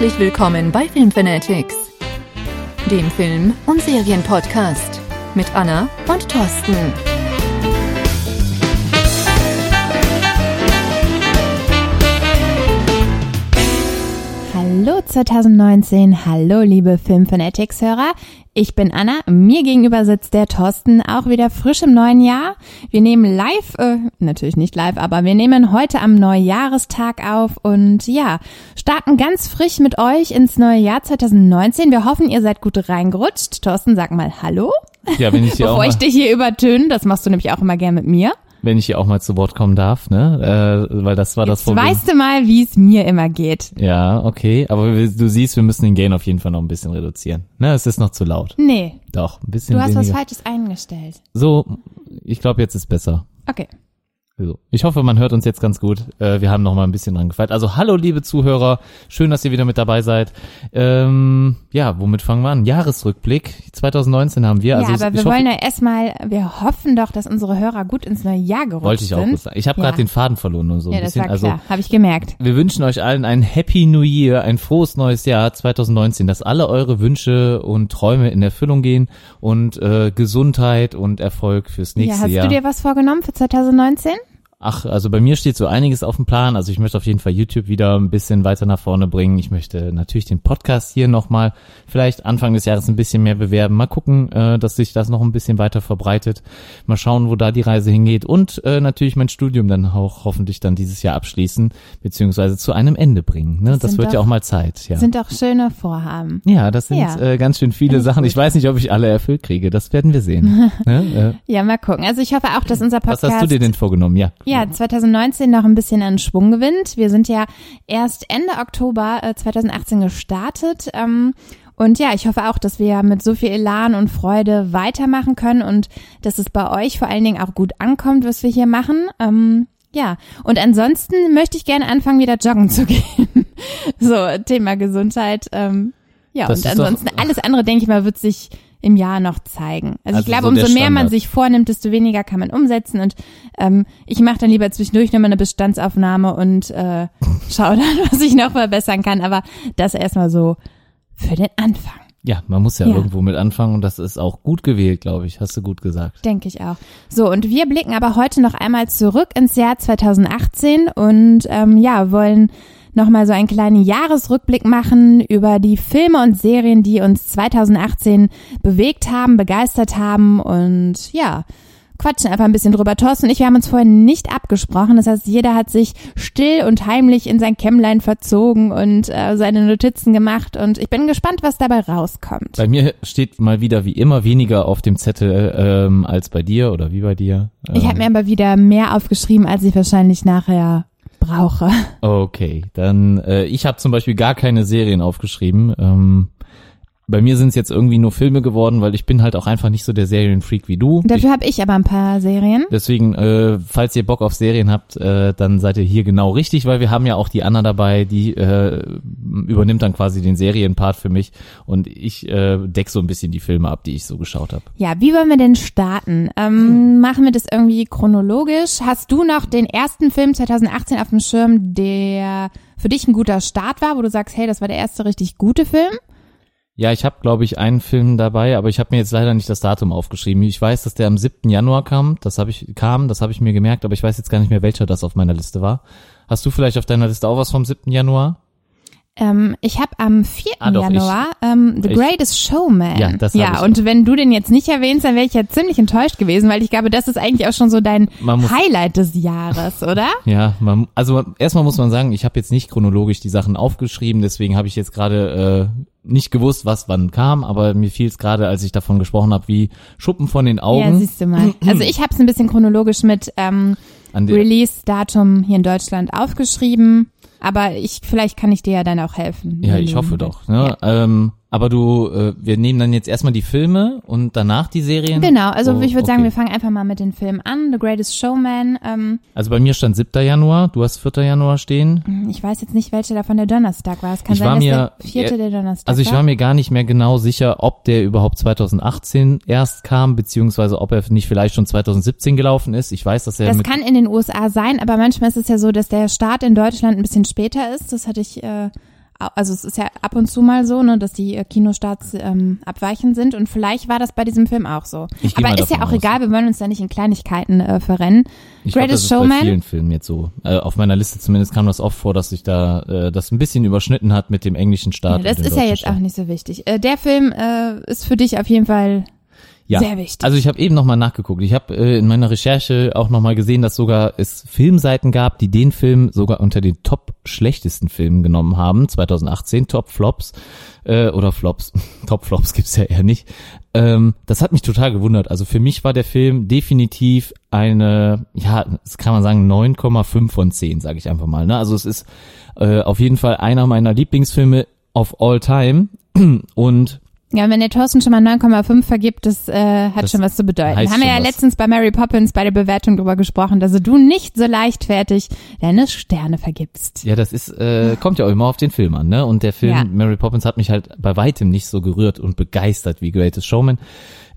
Herzlich willkommen bei Filmfanatics, dem Film- und Serienpodcast mit Anna und Thorsten. Hallo 2019, hallo liebe Filmfanatics-Hörer. Ich bin Anna, mir gegenüber sitzt der Thorsten, auch wieder frisch im neuen Jahr. Wir nehmen live, äh, natürlich nicht live, aber wir nehmen heute am Neujahrestag auf und ja, starten ganz frisch mit euch ins neue Jahr 2019. Wir hoffen, ihr seid gut reingerutscht. Thorsten, sag mal Hallo. Ja, wenn ich dir auch Bevor mal, ich dich hier übertöne, das machst du nämlich auch immer gern mit mir. Wenn ich hier auch mal zu Wort kommen darf, ne? Äh, weil das war das Jetzt Problem. weißt du mal, wie es mir immer geht. Ja, okay, aber du siehst, wir müssen den Gain auf jeden Fall noch ein bisschen reduzieren. Ne, es ist noch zu laut. Nee, Doch, ein bisschen du hast was weniger. Falsches eingestellt. So, ich glaube, jetzt ist besser. Okay. So. Ich hoffe, man hört uns jetzt ganz gut. Äh, wir haben noch mal ein bisschen dran gefeilt. Also hallo, liebe Zuhörer. Schön, dass ihr wieder mit dabei seid. Ähm, ja, womit fangen wir an? Jahresrückblick. 2019 haben wir. Also ja, aber wir hoffe, wollen ja erstmal, wir hoffen doch, dass unsere Hörer gut ins neue Jahr gerutscht wollte ich auch sind. sagen. Ich habe Ja. gerade den Faden verloren nur so Ja, ein das bisschen. also habe ich gemerkt. Wir wünschen euch allen ein Happy New Year, ein frohes neues Jahr 2019, dass alle eure Wünsche und Träume in Erfüllung gehen und äh, Gesundheit und Erfolg fürs Ja, nächste hast Jahr. du dir was vorgenommen für 2019? Ach, also bei mir steht so einiges auf dem Plan. Also ich möchte auf jeden Fall YouTube wieder ein bisschen weiter nach vorne bringen. Ich möchte natürlich den Podcast hier nochmal vielleicht Anfang des Jahres ein bisschen mehr bewerben. Mal gucken, äh, dass sich das noch ein bisschen weiter verbreitet. Mal schauen, wo da die Reise hingeht. Und äh, natürlich mein Studium dann auch hoffentlich dann dieses Jahr abschließen, beziehungsweise zu einem Ende bringen. Ne? Das Das, wird ja doch- auch mal Zeit. Ja. Sind doch schöne Vorhaben. Ja, das sind Ja. äh, ganz schön viele Finde ich Sachen. gut. Ich weiß nicht, ob ich alle erfüllt kriege. Das werden wir sehen. ne? Ja, mal gucken. Also ich hoffe auch, dass unser was Podcast hast du dir denn vorgenommen? Ja. Ja 2019 noch ein bisschen an Schwung gewinnt. Wir sind ja erst Ende Oktober äh, 2018 gestartet. Ähm, und ja, ich hoffe auch, dass wir mit so viel Elan und Freude weitermachen können und dass es bei euch vor allen Dingen auch gut ankommt, was wir hier machen. Ähm, ja, und ansonsten möchte ich gerne anfangen, wieder joggen zu gehen. so, Thema Gesundheit. Ähm, ja, Das und ist doch- ansonsten alles andere, denke ich mal, wird sich im Jahr noch zeigen. Also, Also ich glaube, so umso mehr man sich vornimmt, desto weniger kann man umsetzen. Und ähm, ich mache dann lieber zwischendurch nochmal eine Bestandsaufnahme und äh, schaue dann, was ich noch verbessern kann. Aber das erstmal so für den Anfang, Ja, man muss ja, Ja. irgendwo mit anfangen und das ist auch gut gewählt, glaube ich. Hast du gut gesagt. denke ich auch. So, und wir blicken aber heute noch einmal zurück ins Jahr 2018 und ähm, ja, wollen nochmal so einen kleinen Jahresrückblick machen über die Filme und Serien, die uns 2018 bewegt haben, begeistert haben und ja, quatschen einfach ein bisschen drüber. Thorsten und ich, wir haben uns vorher nicht abgesprochen. Das heißt, jeder hat sich still und heimlich in sein Kämmlein verzogen und äh, seine Notizen gemacht und ich bin gespannt, was dabei rauskommt. Bei mir steht mal wieder wie immer weniger auf dem Zettel ähm, als bei dir oder wie bei dir. Ich habe mir aber wieder mehr aufgeschrieben, als ich wahrscheinlich nachher brauche. Okay, dann äh, ich habe zum Beispiel gar keine Serien aufgeschrieben. Ähm, bei mir sind es jetzt irgendwie nur Filme geworden, weil ich bin halt auch einfach nicht so der Serienfreak wie du. Dafür habe ich aber ein paar Serien. deswegen, äh, falls ihr Bock auf Serien habt, äh, dann seid ihr hier genau richtig, weil wir haben ja auch die Anna dabei, die äh, übernimmt dann quasi den Serienpart für mich und ich äh, deck so ein bisschen die Filme ab, die ich so geschaut habe. Ja, wie wollen wir denn starten? Ähm, Machen wir das irgendwie chronologisch? Hast du noch den ersten Film 2018 auf dem Schirm, der für dich ein guter Start war, wo du sagst, hey, das war der erste richtig gute Film? Ja, ich habe, glaube ich, einen Film dabei, aber ich habe mir jetzt leider nicht das Datum aufgeschrieben. Ich weiß, dass der am 7. Januar kam, das habe ich kam, das habe ich mir gemerkt, aber ich weiß jetzt gar nicht mehr, welcher das auf meiner Liste war. Hast du vielleicht auf deiner Liste auch was vom 7. Januar? Ähm, ich habe am 4. Ah, doch, Januar ähm, The ich- Greatest Showman. Ja, das Ja, und wenn du den jetzt nicht erwähnst, dann wäre ich ja ziemlich enttäuscht gewesen, weil ich glaube, das ist eigentlich auch schon so dein muss- Highlight des Jahres, oder? Ja, man, also erstmal muss man sagen, ich habe jetzt nicht chronologisch die Sachen aufgeschrieben, deswegen habe ich jetzt gerade äh, nicht gewusst, was wann kam, aber mir fiel es gerade, als ich davon gesprochen habe, wie Schuppen von den Ja, Augen. siehst du mal. Also ich habe es ein bisschen chronologisch mit ähm, Release-Datum hier in Deutschland aufgeschrieben. Aber ich, vielleicht kann ich dir ja dann auch helfen. Ja, ich hoffe doch. Ne? Ähm, aber du, äh, wir nehmen dann jetzt erstmal die Filme und danach die Serien. Genau, also Oh, ich würde sagen, okay. wir fangen einfach mal mit den Filmen an. The Greatest Showman. Ähm, Also bei mir stand 7. Januar, du hast 4. Januar stehen. ich weiß jetzt nicht, welcher davon der Donnerstag war. Es kann Ich sein, war dass mir- der vierte der Donnerstag Also ich war mir gar nicht mehr genau sicher, ob der überhaupt 2018 erst kam, beziehungsweise ob er nicht vielleicht schon 2017 gelaufen ist. Ich weiß, dass er Das kann in den USA sein, aber manchmal ist es ja so, dass der Start in Deutschland ein bisschen später ist. Das hatte ich äh, also es ist ja ab und zu mal so, ne, dass die äh, Kinostarts ähm, abweichend sind und vielleicht war das bei diesem Film auch so. Aber ist ja auch aus. egal, wir wollen uns da nicht in Kleinigkeiten äh, verrennen. Ich glaub, das Greatest ist bei Showman. vielen Filmen jetzt so. Äh, auf meiner Liste zumindest kam das oft vor, dass sich da äh, das ein bisschen überschnitten hat mit dem englischen Ja, Start. das und dem ist ja jetzt Start. auch nicht so wichtig. Äh, der Film äh, ist für dich auf jeden Fall ja. sehr wichtig. Also ich habe eben nochmal nachgeguckt. Ich habe äh, in meiner Recherche auch nochmal gesehen, dass sogar es Filmseiten gab, die den Film sogar unter den top schlechtesten Filmen genommen haben, 2018, Top Flops äh, oder Flops, Top Flops gibt's ja eher nicht. Ähm, das hat mich total gewundert. Also für mich war der Film definitiv eine, ja, das kann man sagen, 9,5 von 10, sage ich einfach mal. Ne? Also es ist äh, auf jeden Fall einer meiner Lieblingsfilme of all time und Ja, wenn der Thorsten schon mal 9,5 vergibt, das äh, hat Das schon was zu bedeuten. Haben wir ja was. letztens bei Mary Poppins bei der Bewertung drüber gesprochen, dass du nicht so leichtfertig deine Sterne vergibst. Ja, das ist, äh, kommt ja auch immer auf den Film an, ne? Und der Film Ja. Mary Poppins hat mich halt bei weitem nicht so gerührt und begeistert wie Greatest Showman.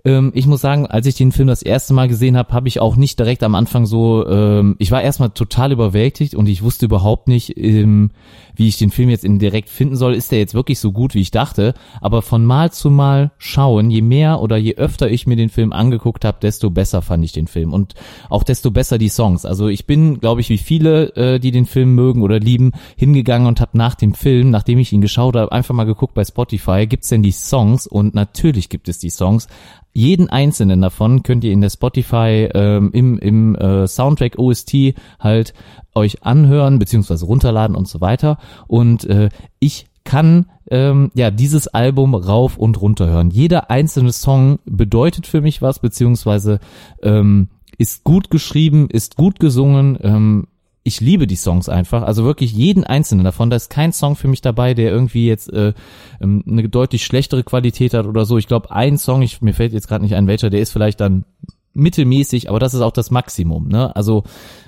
Ähm, ich muss sagen, als ich den Film das erste Mal gesehen habe, habe ich auch nicht direkt am Anfang so, ähm, ich war erstmal total überwältigt und ich wusste überhaupt nicht, ähm, wie ich den Film jetzt in direkt finden soll. Ist der jetzt wirklich so gut, wie ich dachte? Aber von Mal zu Mal schauen, je mehr oder je öfter ich mir den Film angeguckt habe, desto besser fand ich den Film und auch desto besser die Songs. Also ich bin, glaube ich, wie viele, äh, die den Film mögen oder lieben, hingegangen und habe nach dem Film, nachdem ich ihn geschaut habe, einfach mal geguckt bei Spotify, gibt's denn die Songs? Und natürlich gibt es die Songs. Jeden einzelnen davon könnt ihr in der Spotify ähm, im, im äh, Soundtrack OST halt euch anhören beziehungsweise runterladen und so weiter. Und äh, ich kann ähm, ja dieses Album rauf und runter hören. Jeder einzelne Song bedeutet für mich was beziehungsweise ähm, ist gut geschrieben, ist gut gesungen. Ähm, ich liebe die Songs einfach, also wirklich jeden einzelnen davon. Da ist kein Song für mich dabei, der irgendwie jetzt äh, ähm, eine deutlich schlechtere Qualität hat oder so. Ich glaube, ein Song, ich, mir fällt jetzt gerade nicht ein welcher, der ist vielleicht dann mittelmäßig, aber das ist auch das Maximum. Ne? Also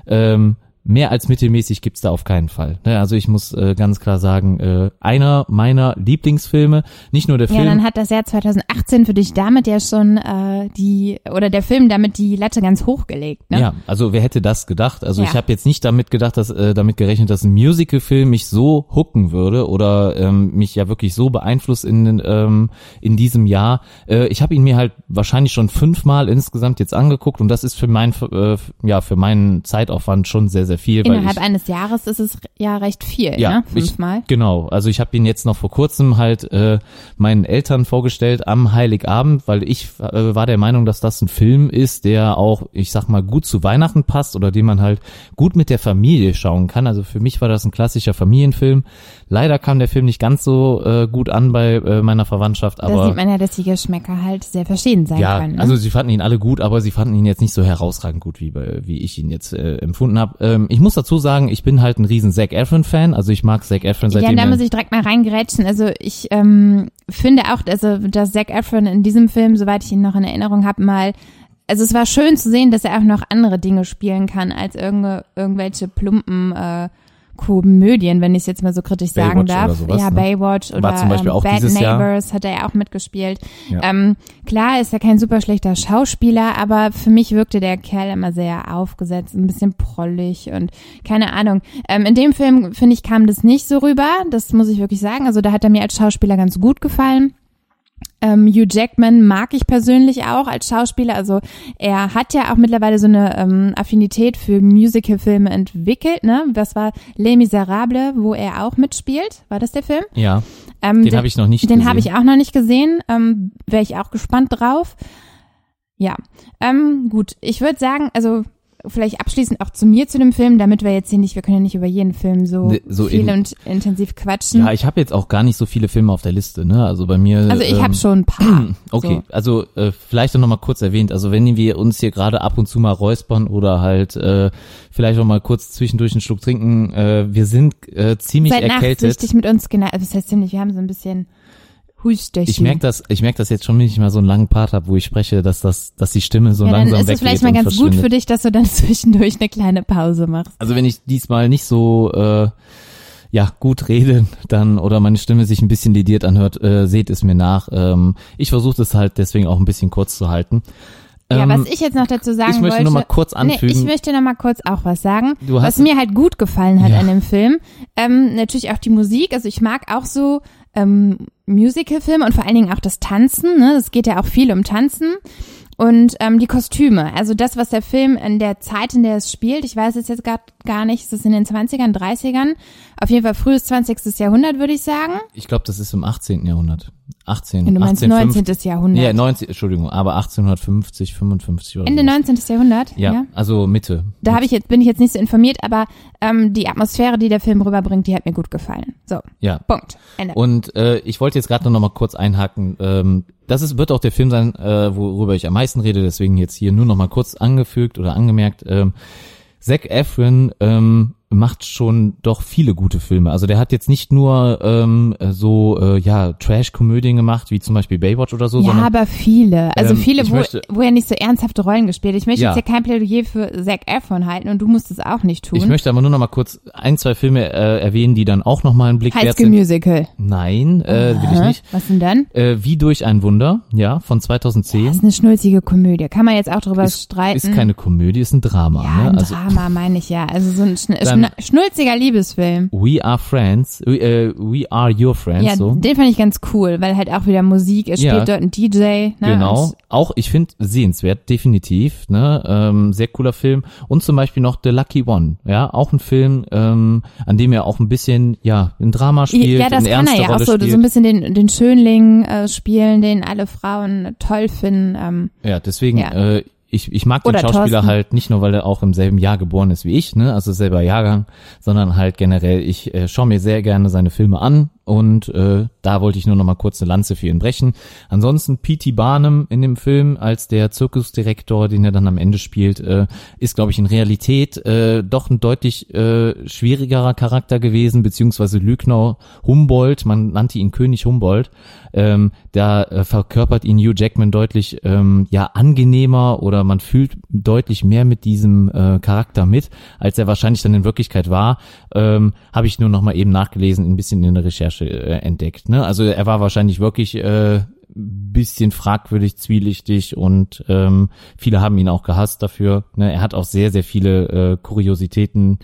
ähm, mehr als mittelmäßig gibt's da auf keinen Fall. Ne? Also ich muss äh, ganz klar sagen, äh, einer meiner Lieblingsfilme, nicht nur der Ja, Film. dann hat das Jahr 2018 für dich damit ja schon äh, die, oder der Film damit die Latte ganz hochgelegt, ne? Ja, also wer hätte das gedacht? Also Ja. ich habe jetzt nicht damit gedacht, dass äh, damit gerechnet, dass ein Musical-Film mich so hooken würde oder ähm, mich ja wirklich so beeinflusst in ähm, in diesem Jahr. Äh, ich habe ihn mir halt wahrscheinlich schon fünfmal insgesamt jetzt angeguckt und das ist für mein äh, ja für meinen Zeitaufwand schon sehr sehr viel. weil Innerhalb ich, eines Jahres ist es ja recht viel, ja, ne? Fünfmal. Ich, genau. Also ich habe ihn jetzt noch vor kurzem halt äh, meinen Eltern vorgestellt am Heiligabend, weil ich äh, war der Meinung, dass das ein Film ist, der auch, ich sag mal, gut zu Weihnachten passt oder den man halt gut mit der Familie schauen kann. Also für mich war das ein klassischer Familienfilm. Leider kam der Film nicht ganz so äh, gut an bei äh, meiner Verwandtschaft, da aber sieht man ja, dass die Geschmäcker halt sehr verschieden sein ja, können. Ne? also sie fanden ihn alle gut, aber sie fanden ihn jetzt nicht so herausragend gut, wie, bei- wie ich ihn jetzt äh, empfunden habe. Ähm, ich muss dazu sagen, ich bin halt ein riesen Zac Efron-Fan, also ich mag Zac Efron ja, seitdem da er- muss ich direkt mal reingerätschen. Also ich ähm, finde auch, also dass Zac Efron in diesem Film, soweit ich ihn noch in Erinnerung habe, mal also es war schön zu sehen, dass er auch noch andere Dinge spielen kann als irgende, irgendwelche plumpen äh, Komödien, wenn ich es jetzt mal so kritisch sagen Baywatch darf. oder sowas, ja, ne? Baywatch oder War zum Beispiel ähm, auch Bad dieses Jahr. Neighbors hat er ja auch mitgespielt. Ja. Ähm, klar ist er kein super schlechter Schauspieler, aber für mich wirkte der Kerl immer sehr aufgesetzt, ein bisschen prollig und keine Ahnung. Ähm, in dem Film, finde ich, kam das nicht so rüber, das muss ich wirklich sagen. Also da hat er mir als Schauspieler ganz gut gefallen. Ähm, Hugh Jackman mag ich persönlich auch als Schauspieler. Also er hat ja auch mittlerweile so eine ähm, Affinität für Musicalfilme entwickelt. Ne? Das war Les Miserables, wo er auch mitspielt. War das der Film? ja, Ähm, den habe ich noch nicht Den gesehen. habe ich auch noch nicht gesehen. Ähm, Wäre ich auch gespannt drauf. Ja, ähm, gut. Ich würde sagen, also vielleicht abschließend auch zu mir zu dem Film, damit wir jetzt hier nicht, wir können ja nicht über jeden Film so, Ne, so viel in- und intensiv quatschen. Ja, ich habe jetzt auch gar nicht so viele Filme auf der Liste, ne? Also bei mir. also ich ähm, habe schon ein paar. Okay, So. also äh, vielleicht noch mal kurz erwähnt, also wenn wir uns hier gerade ab und zu mal räuspern oder halt äh, vielleicht noch mal kurz zwischendurch einen Schluck trinken, äh, wir sind äh, ziemlich Seid erkältet. nachsichtig mit uns, genau. Also das heißt ziemlich, wir haben so ein bisschen Hustöchen. Ich merke das, ich merke das jetzt schon, wenn ich mal so einen langen Part habe, wo ich spreche, dass das, dass die Stimme so ja, dann langsam ist es weggeht vielleicht mal ganz gut für dich, dass du dann zwischendurch eine kleine Pause machst. Also wenn ich diesmal nicht so äh, ja gut rede, dann oder meine Stimme sich ein bisschen lediert anhört, äh, seht es mir nach. Ähm, ich versuche das halt deswegen auch ein bisschen kurz zu halten. Ja, Ähm, was ich jetzt noch dazu sagen ich möchte wollte. nur mal kurz anfügen. Nee, ich möchte noch mal kurz auch was sagen. Du was mir halt gut gefallen hat Ja. an dem Film. Ähm, natürlich auch die Musik. Also ich mag auch so ähm, Musical-Filme und vor allen Dingen auch das Tanzen. Ne? Es geht ja auch viel um Tanzen. Und ähm, die Kostüme, also das, was der Film in der Zeit, in der es spielt, ich weiß es jetzt gar, gar nicht, ist es in den 20ern, 30ern, auf jeden Fall frühes 20. Jahrhundert, würde ich sagen. Ich glaube, das ist im 18. Jahrhundert. 18. Du meinst 1850 19. Jahrhundert. Ja, 19, Entschuldigung, aber 1850, 55 oder Ende so. 19. Jahrhundert? Ja, also Mitte. Da habe ich jetzt, bin ich jetzt nicht so informiert, aber ähm, die Atmosphäre, die der Film rüberbringt, die hat mir gut gefallen. So, Ja. Punkt. Ende. Und äh, ich wollte jetzt gerade noch mal kurz einhaken. Ähm, das ist, wird auch der Film sein, äh, worüber ich am meisten rede, deswegen jetzt hier nur noch mal kurz angefügt oder angemerkt. Ähm, Zac Efron ähm, macht schon doch viele gute Filme. Also der hat jetzt nicht nur ähm, so äh, ja Trash-Komödien gemacht, wie zum Beispiel Baywatch oder so, ja, sondern aber viele. Also Ähm, viele, wo, möchte- wo er nicht so ernsthafte Rollen gespielt hat. Ich möchte Ja. jetzt hier kein Plädoyer für Zac Efron halten und du musst es auch nicht tun. ich möchte aber nur noch mal kurz ein, zwei Filme äh, erwähnen, die dann auch noch mal einen Blick High School. Musical. Nein, äh, will ich nicht. Was denn dann? Äh, wie durch ein Wunder, ja, von 2010. Das ist eine schnulzige Komödie. Kann man jetzt auch drüber streiten. Ist keine Komödie, ist ein Drama. ja, ne? ein Also Drama meine ich ja. Also so ein schn Dann- schn schnulziger Liebesfilm. We Are Friends, we, äh, we Are Your Friends, Ja, so. den fand ich ganz cool, weil halt auch wieder Musik, er spielt Ja. dort einen DJ. Ne? Genau. Auch, ich finde, sehenswert, definitiv, ne, ähm, sehr cooler Film. Und zum Beispiel noch The Lucky One, ja, auch ein Film, ähm, an dem er auch ein bisschen, ja, ein Drama spielt, ja, das kann er ja auch so, spielt. so ein bisschen den, den Schönling äh, spielen, den alle Frauen toll finden. Ähm, Ja, deswegen, Ja. äh, ich, ich mag den Oder Schauspieler Thorsten. halt nicht nur, weil er auch im selben Jahr geboren ist wie ich, ne, also selber Jahrgang, sondern halt generell, ich äh, schaue mir sehr gerne seine Filme an und äh, da wollte ich nur noch mal kurz eine Lanze für ihn brechen. Ansonsten P.T. Barnum in dem Film als der Zirkusdirektor, den er dann am Ende spielt, äh, ist, glaube ich, in Realität äh, doch ein deutlich äh, schwierigerer Charakter gewesen, beziehungsweise Lügner Humboldt, man nannte ihn König Humboldt, ähm, da äh, verkörpert ihn Hugh Jackman deutlich ähm, ja angenehmer oder man fühlt deutlich mehr mit diesem äh, Charakter mit, als er wahrscheinlich dann in Wirklichkeit war. Ähm, Habe ich nur noch mal eben nachgelesen, ein bisschen in der Recherche äh, entdeckt. Ne? Also er war wahrscheinlich wirklich äh, bisschen fragwürdig, zwielichtig und ähm, viele haben ihn auch gehasst dafür. Ne? Er hat auch sehr, sehr viele äh, Kuriositäten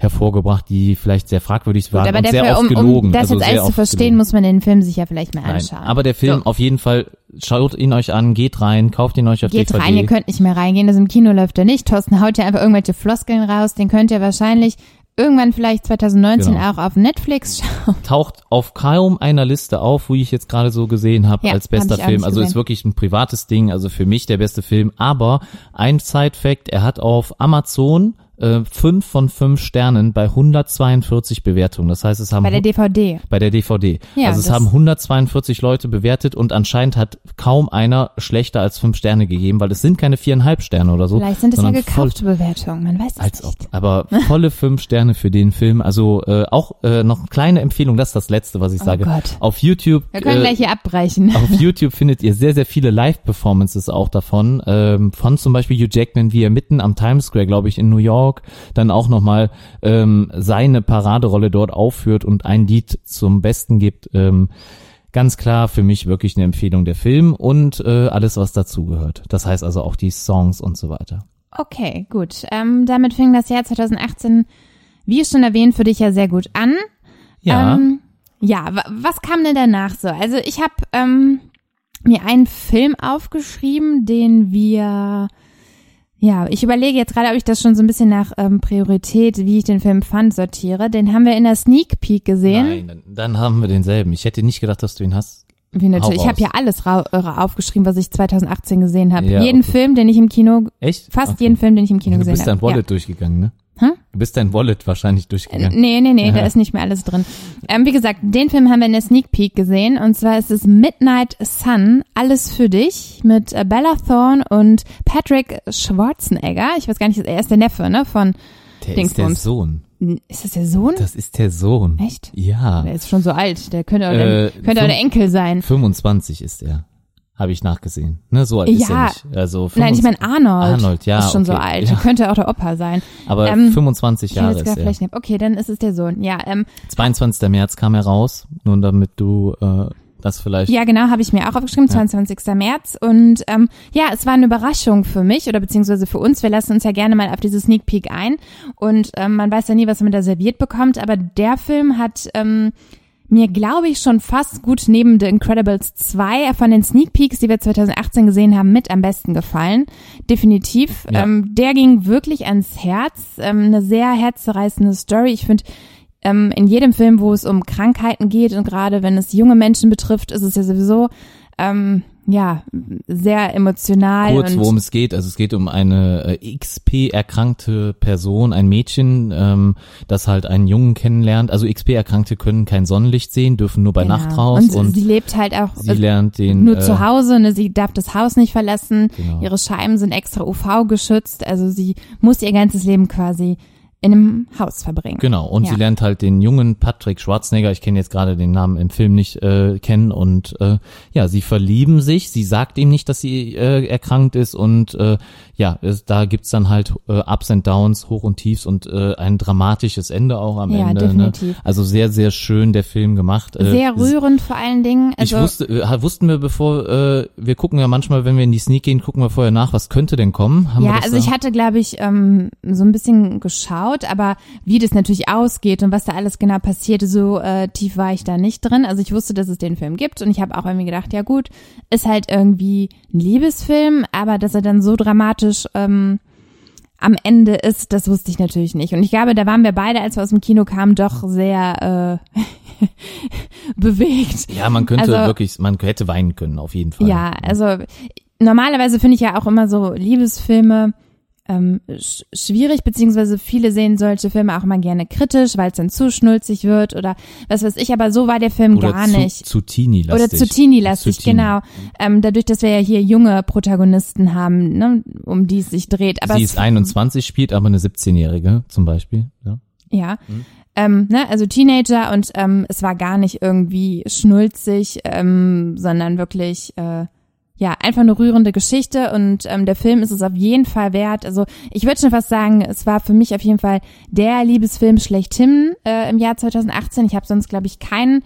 hervorgebracht, die vielleicht sehr fragwürdig waren aber und sehr dafür, oft um, gelogen. um das also jetzt alles zu verstehen, gelogen. muss man den Film sich ja vielleicht mal Nein, anschauen. aber der Film So. auf jeden Fall, schaut ihn euch an, geht rein, kauft ihn euch auf Geht DVD. rein, ihr könnt nicht mehr reingehen, also im Kino läuft er nicht. Thorsten haut ja einfach irgendwelche Floskeln raus, den könnt ihr wahrscheinlich irgendwann vielleicht 2019 Genau. auch auf Netflix schauen. Taucht auf kaum einer Liste auf, wo ich jetzt gerade so gesehen habe Ja, als hab bester auch Film. Also ist wirklich ein privates Ding, also für mich der beste Film. Aber ein Side-Fact, er hat auf Amazon äh, fünf von fünf Sternen bei 142 Bewertungen. Das heißt, es haben Bei der DVD. bei der DVD. Ja, also es haben 142 Leute bewertet und anscheinend hat kaum einer schlechter als fünf Sterne gegeben, weil es sind keine viereinhalb Sterne oder so. Vielleicht sind es ja voll- gekaufte Bewertungen, man weiß es als ob. nicht. Aber volle fünf Sterne für den Film. Also äh, auch äh, noch eine kleine Empfehlung, das ist das Letzte, was ich sage. Oh Gott. Auf YouTube. Wir können äh, gleich hier abbrechen. auf YouTube findet ihr sehr, sehr viele Live-Performances auch davon. Ähm, von zum Beispiel Hugh Jackman, wie er mitten am Times Square, glaube ich, in New York, dann auch nochmal ähm, seine Paraderolle dort aufführt und ein Lied zum Besten gibt. Ähm, ganz klar für mich wirklich eine Empfehlung der Film und äh, alles, was dazugehört. Das heißt also auch die Songs und so weiter. Okay, gut. Ähm, damit fing das Jahr 2018, wie schon erwähnt, für dich ja sehr gut an. Ja. Ähm, ja, wa- was kam denn danach so? Also ich habe ähm, mir einen Film aufgeschrieben, den wir, ja, ich überlege jetzt gerade, ob ich das schon so ein bisschen nach ähm, Priorität, wie ich den Film fand, sortiere. Den haben wir in der Sneak Peek gesehen. Nein, dann, dann haben wir denselben. Ich hätte nicht gedacht, dass du ihn hast. Wie natürlich. Ich habe ja alles äh, aufgeschrieben, was ich 2018 gesehen habe. Ja, jeden okay. Film, den ich im Kino, Echt? fast Okay. jeden Film, den ich im Kino Du gesehen bist dein habe. Ja. Wallet durchgegangen, ne? Hä? Du bist dein Wallet wahrscheinlich durchgegangen. Nee, nee, nee, da Aha. ist nicht mehr alles drin. Ähm, wie gesagt, den Film haben wir in der Sneak Peek gesehen und zwar ist es Midnight Sun, alles für dich mit äh, Bella Thorne und Patrick Schwarzenegger. Ich weiß gar nicht, er ist der Neffe, ne, von, Der ist der Dingsbums. Sohn. ist das der Sohn? Das ist der Sohn. Echt? Ja. Der ist schon so alt, der könnte auch, Äh, der, könnte auch der Enkel sein. 25 ist er. Habe ich nachgesehen. Ne, so alt ist er Ja. nicht. Also Nein, ich 25 meine Arnold. Arnold, ja, Ist schon so okay, alt. ja. Könnte auch der Opa sein. aber ähm, 25 Ich hätte Jahre ist er. Okay, dann ist es der Sohn. Ja, ähm, 22. März kam er raus, nur damit du äh, das vielleicht. Ja, genau, habe ich mir auch aufgeschrieben, 22. März. Und ähm, ja, es war eine Überraschung für mich oder beziehungsweise für uns. Wir lassen uns ja gerne mal auf diese Sneak Peek ein. Und ähm, man weiß ja nie, was man da serviert bekommt. Aber der Film hat ähm, mir, glaube ich, schon fast gut neben The Incredibles 2 von den Sneak Peeks, die wir 2018 gesehen haben, mit am besten gefallen. Definitiv. Ja. Ähm, der ging wirklich ans Herz. Ähm, eine sehr herzzerreißende Story. Ich finde, ähm, in jedem Film, wo es um Krankheiten geht und gerade wenn es junge Menschen betrifft, ist es ja sowieso ähm, ja sehr emotional Kurz, worum es geht. Also es geht um eine äh, XP-erkrankte Person, ein Mädchen, ähm, das halt einen Jungen kennenlernt. Also XP-Erkrankte können kein Sonnenlicht sehen, dürfen nur bei Genau. Nacht raus und, und, sie lebt halt auch sie äh, lernt den nur äh, zu Hause, ne, sie darf das Haus nicht verlassen, Genau. ihre Scheiben sind extra UV geschützt, also sie muss ihr ganzes Leben quasi in einem Haus verbringen. Genau, und Ja. sie lernt halt den jungen Patrick Schwarzenegger, ich kenne jetzt gerade den Namen im Film nicht äh, kennen und äh, ja, sie verlieben sich, sie sagt ihm nicht, dass sie äh, erkrankt ist und äh, ja, es, da gibt's dann halt äh, Ups and Downs, Hoch und Tiefs und äh, ein dramatisches Ende auch am Ja, Ende. definitiv. Ne? Also sehr, sehr schön der Film gemacht. Äh, Sehr rührend vor allen Dingen. Ich Also, wusste, äh, wussten wir bevor, äh, wir gucken ja manchmal, wenn wir in die Sneak gehen, gucken wir vorher nach, was könnte denn kommen? Haben ja, also da? ich hatte, glaube ich, ähm, so ein bisschen geschaut, aber wie das natürlich ausgeht und was da alles genau passiert, so äh, tief war ich da nicht drin. Also ich wusste, dass es den Film gibt und ich habe auch irgendwie gedacht, ja gut, ist halt irgendwie ein Liebesfilm, aber dass er dann so dramatisch ähm, am Ende ist, das wusste ich natürlich nicht. Und ich glaube, da waren wir beide, als wir aus dem Kino kamen, doch sehr äh, bewegt. ja, man könnte also- wirklich, man hätte weinen können, auf jeden Fall. Ja, also normalerweise finde ich ja auch immer so Liebesfilme ähm, sch schwierig, beziehungsweise viele sehen solche Filme auch mal gerne kritisch, weil es dann zu schnulzig wird oder was weiß ich, aber so war der Film Oder gar zu, nicht. zu teeny-lastig. Oder zu teeny-lastig, genau. Ähm, dadurch, dass wir ja hier junge Protagonisten haben, ne, um die es sich dreht. Aber Sie ist 21, spielt aber eine 17-Jährige zum Beispiel. Ja. Ja. Mhm. Ähm, ne, also Teenager und ähm, es war gar nicht irgendwie schnulzig, ähm, sondern wirklich äh, ja einfach eine rührende Geschichte und ähm, der Film ist es auf jeden Fall wert. Also ich würde schon fast sagen, es war für mich auf jeden Fall der Liebesfilm schlechthin äh, im Jahr 2018. Ich habe sonst glaube ich keinen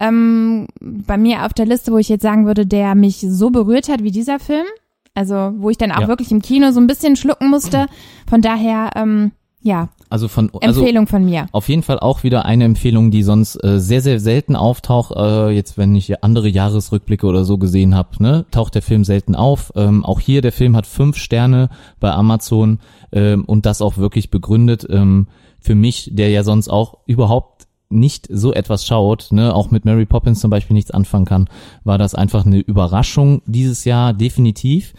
ähm, bei mir auf der Liste, wo ich jetzt sagen würde, der mich so berührt hat wie dieser Film. Also wo ich dann auch Ja. wirklich im Kino so ein bisschen schlucken musste. Von daher ähm, ja Also von, also Empfehlung von mir. Auf jeden Fall auch wieder eine Empfehlung, die sonst äh, sehr, sehr selten auftaucht. Äh, jetzt, wenn ich andere Jahresrückblicke oder so gesehen habe, ne, taucht der Film selten auf. Ähm, auch hier, der Film hat fünf Sterne bei Amazon ähm, und das auch wirklich begründet. Ähm, für mich, der ja sonst auch überhaupt nicht so etwas schaut, ne, auch mit Mary Poppins zum Beispiel nichts anfangen kann, war das einfach eine Überraschung dieses Jahr definitiv.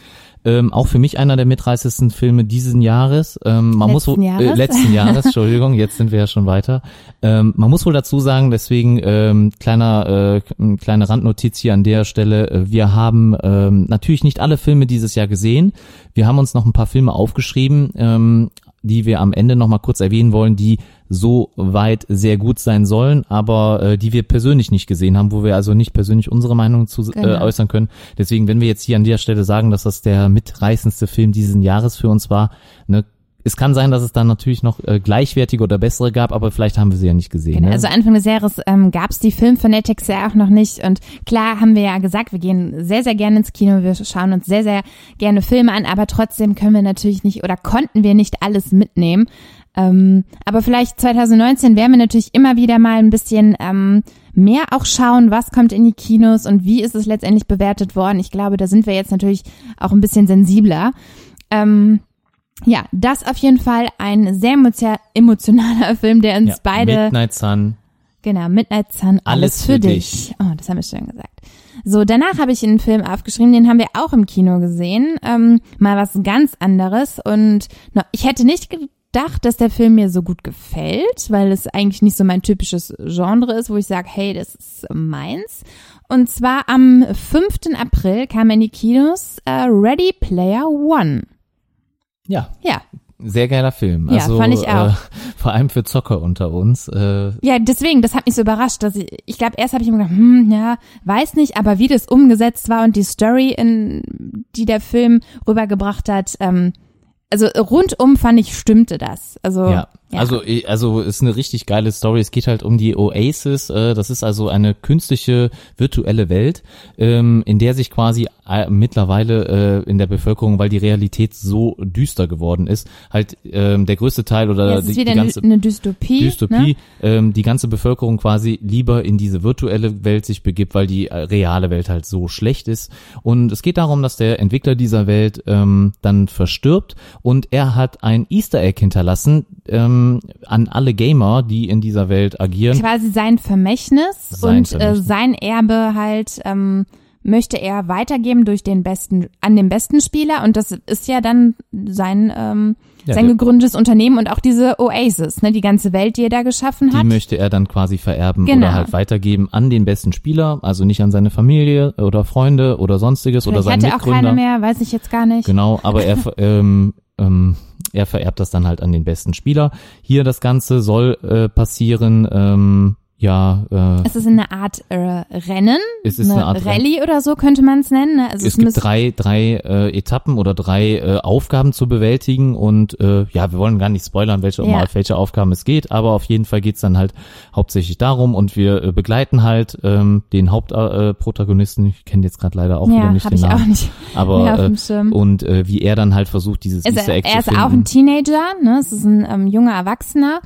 Ähm, auch für mich einer der mitreißendsten Filme diesen Jahres. Ähm, man muss Letzten wohl- Jahres? Äh, letzten Jahres, Entschuldigung, jetzt sind wir ja schon weiter. Ähm, man muss wohl dazu sagen, deswegen ähm, kleiner äh, kleine Randnotiz hier an der Stelle. Äh, wir haben ähm, natürlich nicht alle Filme dieses Jahr gesehen. Wir haben uns noch ein paar Filme aufgeschrieben, ähm, die wir am Ende noch mal kurz erwähnen wollen, die so weit sehr gut sein sollen, aber äh, die wir persönlich nicht gesehen haben, wo wir also nicht persönlich unsere Meinung zu äh, Genau. äußern können. Deswegen, wenn wir jetzt hier an der Stelle sagen, dass das der mitreißendste Film diesen Jahres für uns war, ne, es kann sein, dass es dann natürlich noch äh, gleichwertige oder bessere gab, aber vielleicht haben wir sie ja nicht gesehen. Genau, ne? also Anfang des Jahres ähm, gab es die Filmfanatics ja auch noch nicht und klar haben wir ja gesagt, wir gehen sehr, sehr gerne ins Kino, wir schauen uns sehr, sehr gerne Filme an, aber trotzdem können wir natürlich nicht oder konnten wir nicht alles mitnehmen. Ähm, aber vielleicht 2019 werden wir natürlich immer wieder mal ein bisschen ähm, mehr auch schauen, was kommt in die Kinos und wie ist es letztendlich bewertet worden. Ich glaube, da sind wir jetzt natürlich auch ein bisschen sensibler. Ähm, ja, das auf jeden Fall ein sehr emotio- emotionaler Film, der uns ja, beide Midnight Sun. Genau, Midnight Sun, alles, Alles für, für dich. Oh, das haben wir schön gesagt. So, danach habe ich einen Film aufgeschrieben, den haben wir auch im Kino gesehen. Ähm, mal was ganz anderes. Und na, ich hätte nicht gedacht, dass der Film mir so gut gefällt, weil es eigentlich nicht so mein typisches Genre ist, wo ich sage, hey, das ist meins. Und zwar am 5. April kam in die Kinos äh, Ready Player One. Ja, Ja, sehr geiler Film. Ja, also, fand ich auch. Äh, vor allem für Zocker unter uns. Äh, Ja, deswegen, das hat mich so überrascht, dass ich, ich glaube, erst habe ich mir gedacht, hm, ja, weiß nicht, aber wie das umgesetzt war und die Story, in, die der Film rübergebracht hat, ähm, also rundum fand ich, stimmte das. Also, Ja, Ja. Also, also ist eine richtig geile Story. Es geht halt um die Oasis. Äh, das ist also eine künstliche virtuelle Welt, ähm, in der sich quasi äh, mittlerweile äh, in der Bevölkerung, weil die Realität so düster geworden ist, halt ähm, der größte Teil oder Ja, die, die ganze eine Dystopie. Dystopie, Ne? ähm, die ganze Bevölkerung quasi lieber in diese virtuelle Welt sich begibt, weil die reale Welt halt so schlecht ist. Und es geht darum, dass der Entwickler dieser Welt ähm, dann verstirbt und er hat ein Easter Egg hinterlassen ähm, an alle Gamer, die in dieser Welt agieren. Quasi sein Vermächtnis Sein und Vermächtnis. Äh, sein Erbe halt ähm, möchte er weitergeben durch den besten, an den besten Spieler und das ist ja dann sein, ähm, Ja, sein gegründetes Unternehmen und auch diese Oasis, ne, die ganze Welt, die er da geschaffen Die hat. möchte er dann quasi vererben Genau. oder halt weitergeben an den besten Spieler, also nicht an seine Familie oder Freunde oder sonstiges oder Vielleicht seinen hat er auch Mitgründer. keine mehr, weiß ich jetzt gar nicht. Genau, aber er, ähm, ähm, er vererbt das dann halt an den besten Spieler. Hier das Ganze soll äh, passieren, ähm, ja, äh, Es ist eine Art äh, Rennen, Es ist eine Art Rallye oder so könnte man es nennen. Ne? Also es muss- gibt drei, drei äh, Etappen oder drei äh, Aufgaben zu bewältigen und äh, ja, wir wollen gar nicht spoilern, welche, um Ja. auf welche Aufgaben es geht, aber auf jeden Fall geht's dann halt hauptsächlich darum und wir äh, begleiten halt ähm, den Hauptprotagonisten, äh, ich kenne jetzt gerade leider auch wieder ja, nicht habe den ich Namen, auch nicht aber äh, und äh, wie er dann halt versucht, dieses Also, Easter Egg er ist zu finden. auch ein Teenager, ne? Es ist ein ähm, junger Erwachsener,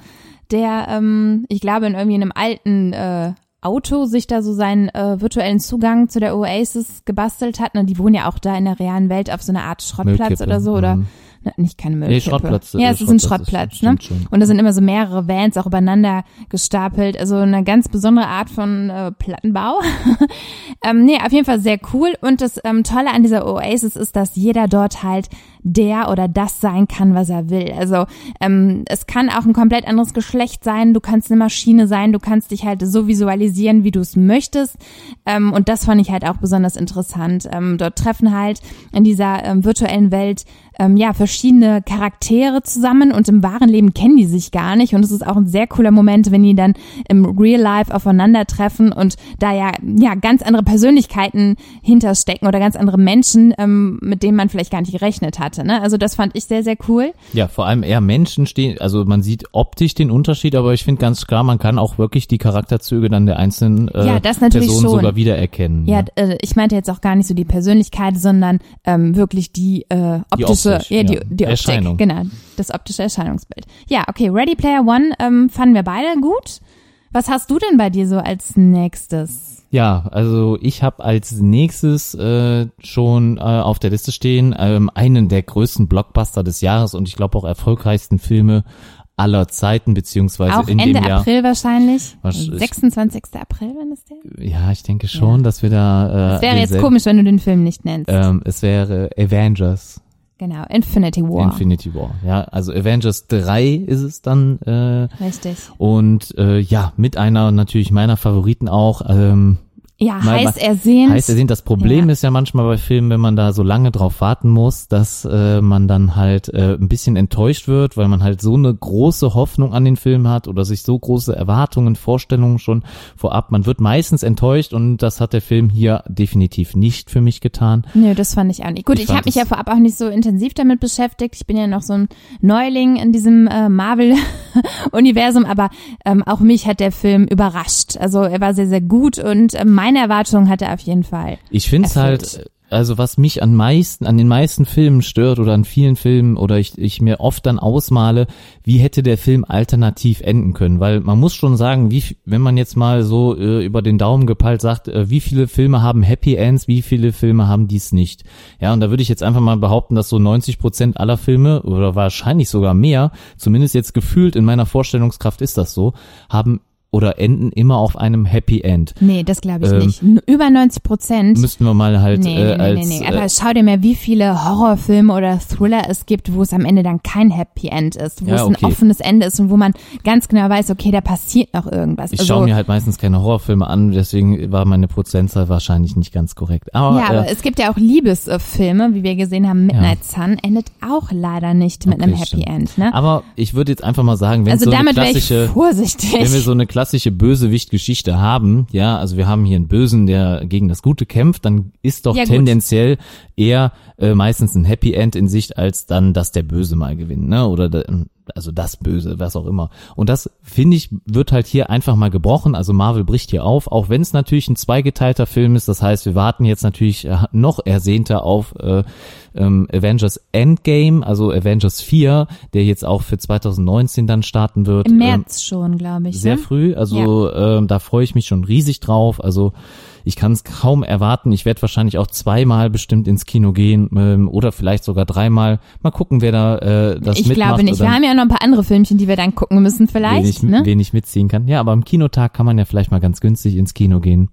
der, ähm, ich glaube, in irgendwie einem alten äh, Auto sich da so seinen äh, virtuellen Zugang zu der Oasis gebastelt hat. Ne? Die wohnen ja auch da in der realen Welt auf so einer Art Schrottplatz Müllkippe, oder so oder mhm. ne, nicht keine Müllkippe. Nee, Schrottplatz, Ja, äh, es ist ein Schrottplatz, ne? Und da sind immer so mehrere Vans auch übereinander gestapelt. Also eine ganz besondere Art von äh, Plattenbau. ähm, nee, auf jeden Fall sehr cool. Und das ähm, Tolle an dieser Oasis ist, dass jeder dort halt der oder das sein kann, was er will. Also ähm, es kann auch ein komplett anderes Geschlecht sein. Du kannst eine Maschine sein. Du kannst dich halt so visualisieren, wie du es möchtest. Ähm, und das fand ich halt auch besonders interessant. Ähm, dort treffen halt in dieser ähm, virtuellen Welt ähm, ja verschiedene Charaktere zusammen und im wahren Leben kennen die sich gar nicht. Und es ist auch ein sehr cooler Moment, wenn die dann im Real Life aufeinandertreffen und da ja ja ganz andere Persönlichkeiten hinterstecken oder ganz andere Menschen, ähm, mit denen man vielleicht gar nicht gerechnet hatte. Ne? Also das fand ich sehr sehr cool. Ja, vor allem eher Menschen stehen, also man sieht optisch den Unterschied, aber ich finde ganz klar, man kann auch wirklich die Charakterzüge dann der einzelnen äh, Ja, das natürlich Personen schon. sogar wiedererkennen. Ja, ne? äh, ich meinte jetzt auch gar nicht so die Persönlichkeit, sondern ähm, wirklich die äh, optische, Optik, ja, die, ja. die Optik, Erscheinung. genau, das optische Erscheinungsbild. Ja, okay, Ready Player One ähm, fanden wir beide gut. Was hast du denn bei dir so als nächstes? Ja, also ich habe als nächstes äh, schon äh, auf der Liste stehen ähm, einen der größten Blockbuster des Jahres und ich glaube auch erfolgreichsten Filme aller Zeiten, beziehungsweise Auch in Ende dem Jahr. April wahrscheinlich. Was ist- 26. April, wenn es der? Ja, ich denke schon, dass wir da. Äh, Es wäre jetzt komisch, wenn du den Film nicht nennst. Ähm, es wäre Avengers. Genau, Infinity War. Infinity War. Ja, also Avengers 3 ist es dann. Äh, Richtig. und äh, ja, mit einer natürlich meiner Favoriten auch. Ähm, Ja, Mal- heiß ersehnt. heißt ersehnt, das Problem Ja. ist ja manchmal bei Filmen, wenn man da so lange drauf warten muss, dass äh, man dann halt äh, ein bisschen enttäuscht wird, weil man halt so eine große Hoffnung an den Film hat oder sich so große Erwartungen, Vorstellungen schon vorab. Man wird meistens enttäuscht und das hat der Film hier definitiv nicht für mich getan. Nö, das fand ich auch nicht. Gut, Ich ich, habe mich ja vorab auch nicht so intensiv damit beschäftigt. Ich bin ja noch so ein Neuling in diesem äh, Marvel-Universum, aber ähm, auch mich hat der Film überrascht. Also er war sehr, sehr gut und äh, meine Erwartungen hat er auf jeden Fall. Ich finde es halt, also was mich an meisten, an den meisten Filmen stört oder an vielen Filmen oder ich, ich mir oft dann ausmale, wie hätte der Film alternativ enden können, weil man muss schon sagen, wie, wenn man jetzt mal so äh, über den Daumen gepeilt sagt, äh, wie viele Filme haben Happy Ends, wie viele Filme haben dies nicht. Ja, und da würde ich jetzt einfach mal behaupten, dass so 90 Prozent aller Filme oder wahrscheinlich sogar mehr, zumindest jetzt gefühlt in meiner Vorstellungskraft ist das so, haben oder enden immer auf einem Happy End. Nee, das glaube ich Ähm, nicht. Über 90 Prozent. Müssten wir mal halt Nee, äh, nee, nee, als nee, nee. äh, Aber schau dir mal, wie viele Horrorfilme oder Thriller es gibt, wo es am Ende dann kein Happy End ist, wo Ja, es ein okay. offenes Ende ist und wo man ganz genau weiß, okay, da passiert noch irgendwas. Ich also, schaue mir halt meistens keine Horrorfilme an, deswegen war meine Prozentzahl wahrscheinlich nicht ganz korrekt. Aber, ja, aber äh, es gibt ja auch Liebesfilme, wie wir gesehen haben. Midnight Sun endet auch leider nicht mit Okay, einem Happy stimmt. End. Ne? aber ich würde jetzt einfach mal sagen, wenn Also so eine damit ich klassische vorsichtig. wenn wir so eine klassische Bösewicht-Geschichte haben, ja, also wir haben hier einen Bösen, der gegen das Gute kämpft, dann ist doch Ja, gut. tendenziell eher äh, meistens ein Happy End in Sicht, als dann, dass der Böse mal gewinnt, ne? Oder da, also das Böse, was auch immer. Und das, finde ich, wird halt hier einfach mal gebrochen. Also Marvel bricht hier auf, auch wenn es natürlich ein zweigeteilter Film ist. Das heißt, wir warten jetzt natürlich äh, noch ersehnter auf äh, ähm, Avengers Endgame, also Avengers 4, der jetzt auch für 2019 dann starten wird. Im Ähm, März schon, glaube ich. sehr ne? früh, also ähm, da freue ich mich schon riesig drauf. Also ich kann es kaum erwarten. Ich werde wahrscheinlich auch zweimal bestimmt ins Kino gehen ähm, oder vielleicht sogar dreimal. Mal gucken, wer da äh, das Ich mitmacht. glaube nicht. Wir haben ja noch ein paar andere Filmchen, die wir dann gucken müssen wen vielleicht. ich, ne? wen ich mitziehen kann. Ja, aber am Kinotag kann man ja vielleicht mal ganz günstig ins Kino gehen.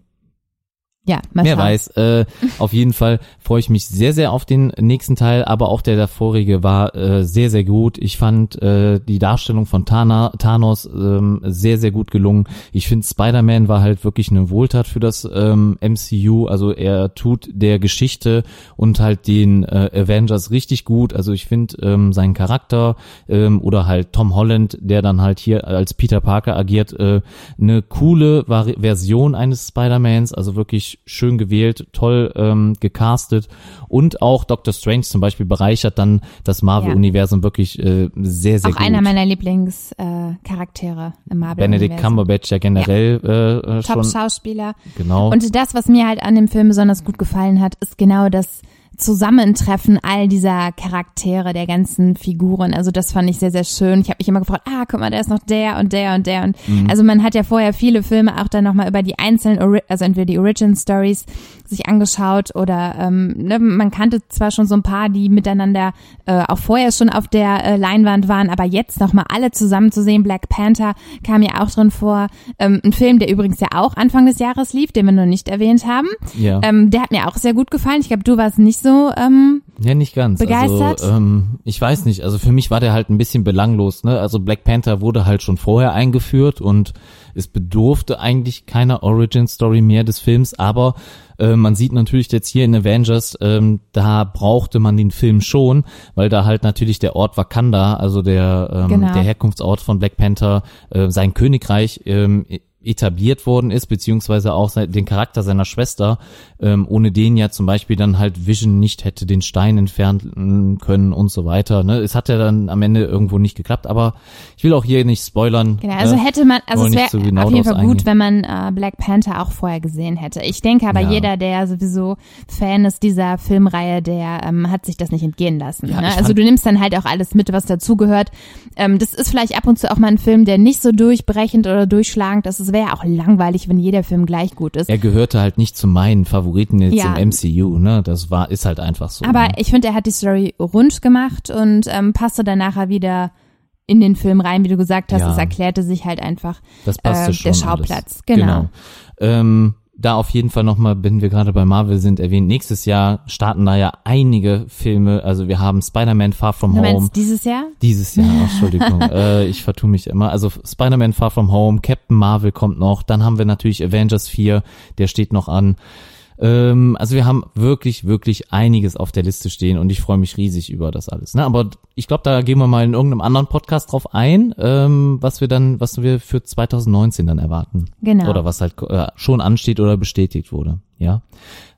Ja, mal Wer schauen. weiß. Äh, auf jeden Fall freue ich mich sehr, sehr auf den nächsten Teil, aber auch der davorige war äh, sehr, sehr gut. Ich fand äh, die Darstellung von Tana, Thanos ähm, sehr, sehr gut gelungen. Ich finde, Spider-Man war halt wirklich eine Wohltat für das ähm, MCU. Also er tut der Geschichte und halt den äh, Avengers richtig gut. Also ich finde ähm, seinen Charakter ähm, oder halt Tom Holland, der dann halt hier als Peter Parker agiert, äh, eine coole Vari Version eines Spider-Mans. Also wirklich schön gewählt, toll ähm, gecastet und auch Doctor Strange zum Beispiel bereichert dann das Marvel-Universum wirklich äh, sehr, sehr Auch gut. einer meiner Lieblingscharaktere äh, im Marvel. Benedict Cumberbatch ja generell äh, äh, schon Top-Schauspieler. genau. Und das, was mir halt an dem Film besonders gut gefallen hat, ist genau das Zusammentreffen all dieser Charaktere, der ganzen Figuren. Also das fand ich sehr, sehr schön. Ich habe mich immer gefragt, ah, guck mal, da ist noch der und der und der. Und Mhm. also man hat ja vorher viele Filme auch dann nochmal über die einzelnen, also entweder die Origin Stories sich angeschaut oder ähm, ne, man kannte zwar schon so ein paar, die miteinander äh, auch vorher schon auf der äh, Leinwand waren, aber jetzt nochmal alle zusammen zu sehen. Black Panther kam ja auch drin vor. Ähm, ein Film, der übrigens ja auch Anfang des Jahres lief, den wir noch nicht erwähnt haben. ja. Ähm, der hat mir auch sehr gut gefallen. Ich glaube, du warst nicht so. Ähm, Ja, nicht ganz. Begeistert? Also, ähm, ich weiß nicht. Also für mich war der halt ein bisschen belanglos. Ne? Also Black Panther wurde halt schon vorher eingeführt und es bedurfte eigentlich keiner Origin Story mehr des Films. Aber äh, man sieht natürlich jetzt hier in Avengers, ähm, da brauchte man den Film schon, weil da halt natürlich der Ort Wakanda, also der ähm, Genau. der Herkunftsort von Black Panther, äh, sein Königreich ähm, etabliert worden ist, beziehungsweise auch den Charakter seiner Schwester, ähm, ohne den ja zum Beispiel dann halt Vision nicht hätte den Stein entfernen können und so weiter. Ne? Es hat ja dann am Ende irgendwo nicht geklappt, aber ich will auch hier nicht spoilern. genau, also ne? hätte man, also es wäre so genau auf jeden Fall gut, eingehen. wenn man äh, Black Panther auch vorher gesehen hätte. Ich denke aber, Ja. jeder, der sowieso Fan ist dieser Filmreihe, der ähm, hat sich das nicht entgehen lassen. Ja, ne? Also du nimmst dann halt auch alles mit, was dazugehört. Ähm, das ist vielleicht ab und zu auch mal ein Film, der nicht so durchbrechend oder durchschlagend ist. Es wäre auch langweilig, wenn jeder Film gleich gut ist. Er gehörte halt nicht zu meinen Favoriten jetzt Ja. im MCU, ne? Das war, ist halt einfach so. Aber ne? ich finde, er hat die Story rund gemacht und ähm, passte dann nachher wieder in den Film rein, wie du gesagt hast. Ja. Es erklärte sich halt einfach Das passte äh, schon. der alles. Schauplatz. Genau. Ähm, da auf jeden Fall nochmal, wenn wir gerade bei Marvel sind, erwähnt, nächstes Jahr starten da ja einige Filme. Also wir haben Spider-Man Far From Du Home. dieses Jahr? Dieses Jahr, Entschuldigung, äh, ich vertue mich immer. Also Spider-Man Far From Home, Captain Marvel kommt noch, dann haben wir natürlich Avengers 4, der steht noch an. Ähm, also wir haben wirklich, wirklich einiges auf der Liste stehen und ich freue mich riesig über das alles. Ne? Aber ich glaube, da gehen wir mal in irgendeinem anderen Podcast drauf ein, ähm, was wir dann, was wir für 2019 dann erwarten. Genau. Oder was halt äh, schon ansteht oder bestätigt wurde. Ja.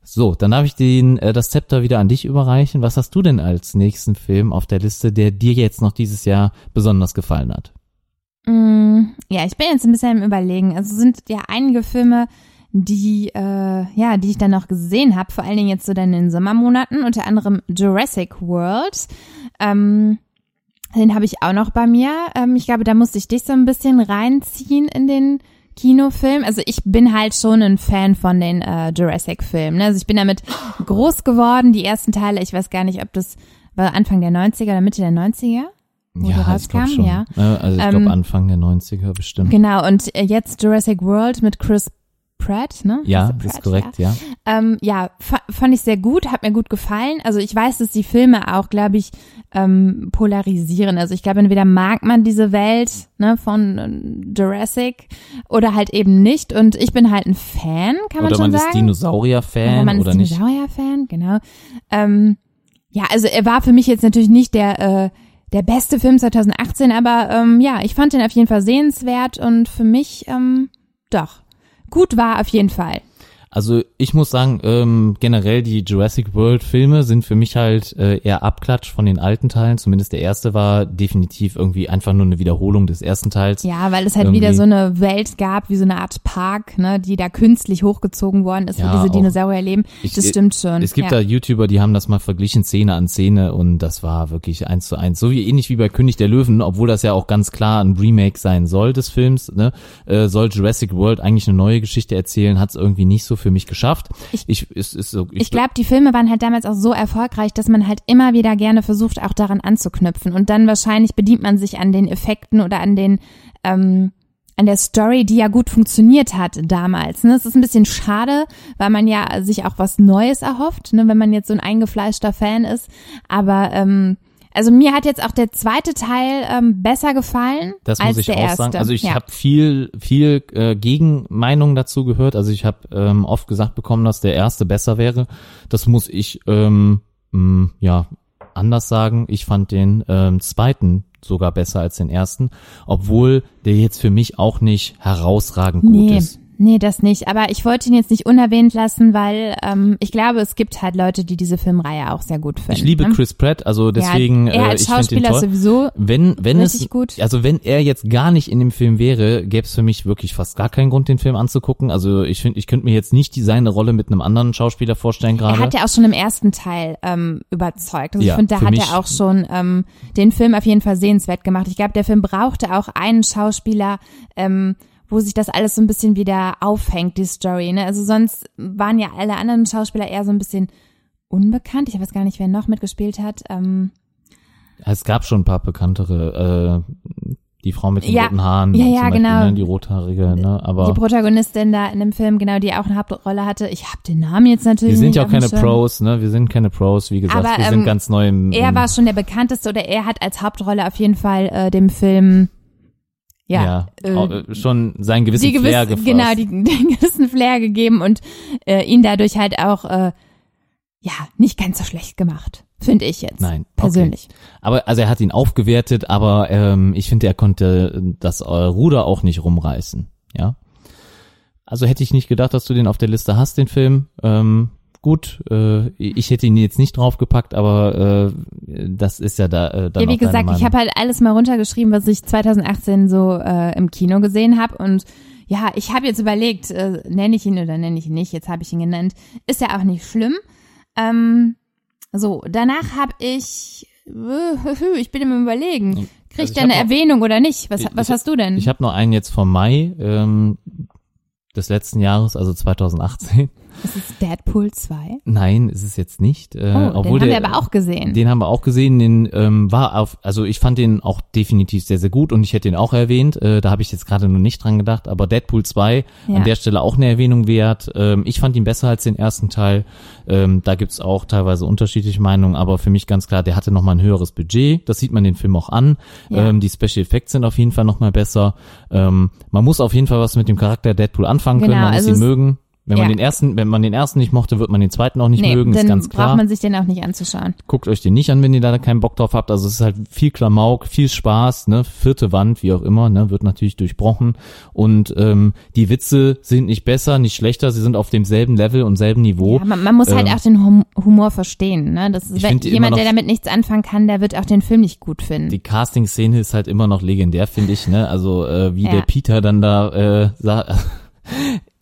So, dann darf ich den, äh, das Zepter wieder an dich überreichen. Was hast du denn als nächsten Film auf der Liste, der dir jetzt noch dieses Jahr besonders gefallen hat? Mm, ja, ich bin jetzt ein bisschen im Überlegen. Also es sind ja einige Filme, die äh, ja, die ich dann noch gesehen habe, vor allen Dingen jetzt so dann in den Sommermonaten, unter anderem Jurassic World. Ähm, den habe ich auch noch bei mir. Ähm, ich glaube, da musste ich dich so ein bisschen reinziehen in den Kinofilm. Also ich bin halt schon ein Fan von den äh, Jurassic-Filmen. Ne? Also ich bin damit groß geworden. Die ersten Teile, ich weiß gar nicht, ob das war Anfang der 90er oder Mitte der 90er. Wo glaub schon. ja. Also ich Ähm, glaube Anfang der 90er bestimmt. Genau, und äh, jetzt Jurassic World mit Chris Pratt, ne? Ja, das ist Pratt, korrekt, ja. Ja, ähm, ja fa fand ich sehr gut, hat mir gut gefallen. Also ich weiß, dass die Filme auch, glaube ich, ähm, polarisieren. Also ich glaube, entweder mag man diese Welt ne, von äh, Jurassic oder halt eben nicht. Und ich bin halt ein Fan, kann man Oder schon man sagen. ist Dinosaurier-Fan man oder ist nicht. Dinosaurier-Fan, genau. Ähm, ja, also er war für mich jetzt natürlich nicht der äh, der beste Film 2018, aber ähm, ja, ich fand ihn auf jeden Fall sehenswert und für mich ähm, doch gut war auf jeden Fall. Also ich muss sagen, ähm, generell die Jurassic World Filme sind für mich halt äh, eher Abklatsch von den alten Teilen. Zumindest der erste war definitiv irgendwie einfach nur eine Wiederholung des ersten Teils. Ja, weil es halt Irgendwie- wieder so eine Welt gab, wie so eine Art Park, ne, die da künstlich hochgezogen worden ist, Ja, wo diese Dinosaurier leben. Ich- das stimmt schon. Es gibt ja. da YouTuber, die haben das mal verglichen, Szene an Szene und das war wirklich eins zu eins. So wie ähnlich wie bei König der Löwen, obwohl das ja auch ganz klar ein Remake sein soll des Films, ne, äh, soll Jurassic World eigentlich eine neue Geschichte erzählen, hat es irgendwie nicht so für mich geschafft. Ich- ich ist, ist so, Ich glaube, die Filme waren halt damals auch so erfolgreich, dass man halt immer wieder gerne versucht, auch daran anzuknüpfen. Und dann wahrscheinlich bedient man sich an den Effekten oder an den, ähm, an der Story, die ja gut funktioniert hat damals. Ne? Es ist ein bisschen schade, weil man ja sich auch was Neues erhofft, ne? wenn man jetzt so ein eingefleischter Fan ist. Aber ähm, also mir hat jetzt auch der zweite Teil ähm, besser gefallen Das als muss ich der auch erste. sagen. Also ich ja. habe viel, viel äh, Gegenmeinung dazu gehört. Also ich habe ähm, oft gesagt bekommen, dass der erste besser wäre. Das muss ich ähm, mh, ja anders sagen. Ich fand den ähm, zweiten sogar besser als den ersten, obwohl der jetzt für mich auch nicht herausragend gut Nee, ist. Nee, das nicht. Aber ich wollte ihn jetzt nicht unerwähnt lassen, weil ähm, ich glaube, es gibt halt Leute, die diese Filmreihe auch sehr gut finden. Ich liebe ne? Chris Pratt, also deswegen ja, er äh, als ich finde den Schauspieler toll. sowieso. Wenn, wenn es, gut. also wenn er jetzt gar nicht in dem Film wäre, gäbe es für mich wirklich fast gar keinen Grund, den Film anzugucken. Also ich finde, ich könnte mir jetzt nicht die seine Rolle mit einem anderen Schauspieler vorstellen Er gerade. hat ja auch schon im ersten Teil ähm, überzeugt. Also Ja, ich finde, da hat er auch schon ähm, den Film auf jeden Fall sehenswert gemacht. Ich glaube, der Film brauchte auch einen Schauspieler, ähm, wo sich das alles so ein bisschen wieder aufhängt, die Story. Ne? Also sonst waren ja alle anderen Schauspieler eher so ein bisschen unbekannt. Ich weiß gar nicht, wer noch mitgespielt hat. Ähm, Es gab schon ein paar bekanntere, äh, die Frau mit den Ja. roten Haaren, Ja, ja, Beispiel, genau. ne, die rothaarige, ne, die aber Protagonistin da in dem Film, genau, die auch eine Hauptrolle hatte. Ich habe den Namen jetzt natürlich wir sind ja auch keine Schirm. Pros, ne, wir sind keine Pros, wie gesagt, Aber, wir ähm, sind ganz neu im, Er im war schon der bekannteste oder er hat als Hauptrolle auf jeden Fall äh, dem Film ja, ja, äh, äh, schon seinen gewissen die Flair gewiss, gefasst. genau die, den gewissen Flair gegeben und äh, ihn dadurch halt auch äh, ja nicht ganz so schlecht gemacht, finde ich jetzt Nein, okay. persönlich. Aber also er hat ihn aufgewertet, aber ähm, ich finde, er konnte das äh, Ruder auch nicht rumreißen. Ja. Also hätte ich nicht gedacht, dass du den auf der Liste hast, den Film. Ähm, gut, äh, ich hätte ihn jetzt nicht draufgepackt, aber äh, das ist ja da äh, dann Ja, wie gesagt, ich habe halt alles mal runtergeschrieben, was ich 2018 so äh, im Kino gesehen habe und ja, ich habe jetzt überlegt, äh, nenne ich ihn oder nenne ich ihn nicht, jetzt habe ich ihn genannt. Ist ja auch nicht schlimm. Ähm, so, danach habe ich, äh, ich bin im Überlegen, kriegt Also ich er eine Erwähnung oder nicht? Was, Ich- was hast du denn? Ich habe noch einen jetzt vom Mai ähm, des letzten Jahres, also 2018. ist es Deadpool 2? Nein, ist es jetzt nicht. Äh, Oh, obwohl den haben der, wir aber auch gesehen. Den haben wir auch gesehen, den ähm, war auf, also ich fand den auch definitiv sehr, sehr gut und ich hätte ihn auch erwähnt. Äh, da habe ich jetzt gerade nur nicht dran gedacht, aber Deadpool 2 Ja. an der Stelle auch eine Erwähnung wert. Ähm, ich fand ihn besser als den ersten Teil. Ähm, da gibt's auch teilweise unterschiedliche Meinungen, aber für mich ganz klar, der hatte nochmal ein höheres Budget. Das sieht man den Film auch an. Ja. Ähm, die Special Effects sind auf jeden Fall nochmal besser. Ähm, man muss auf jeden Fall was mit dem Charakter Deadpool anfangen können, Genau, man muss also ihn mögen. Wenn man Ja. den ersten, wenn man den ersten nicht mochte, wird man den zweiten auch nicht nee, mögen, ist dann ganz klar braucht man sich den auch nicht anzuschauen. guckt euch den nicht an, wenn ihr da keinen Bock drauf habt. Also es ist halt viel Klamauk, viel Spaß, ne, vierte Wand, wie auch immer, ne, wird natürlich durchbrochen. Und ähm, die Witze sind nicht besser, nicht schlechter, sie sind auf demselben Level und selben Niveau. Ja, man, man muss halt Ähm, auch den hum Humor verstehen. Ne? Das ist, wenn jemand, immer der noch- damit nichts anfangen kann, der wird auch den Film nicht gut finden. Die Casting-Szene ist halt immer noch legendär, finde ich, ne? Also äh, wie Ja. der Peter dann da äh, sa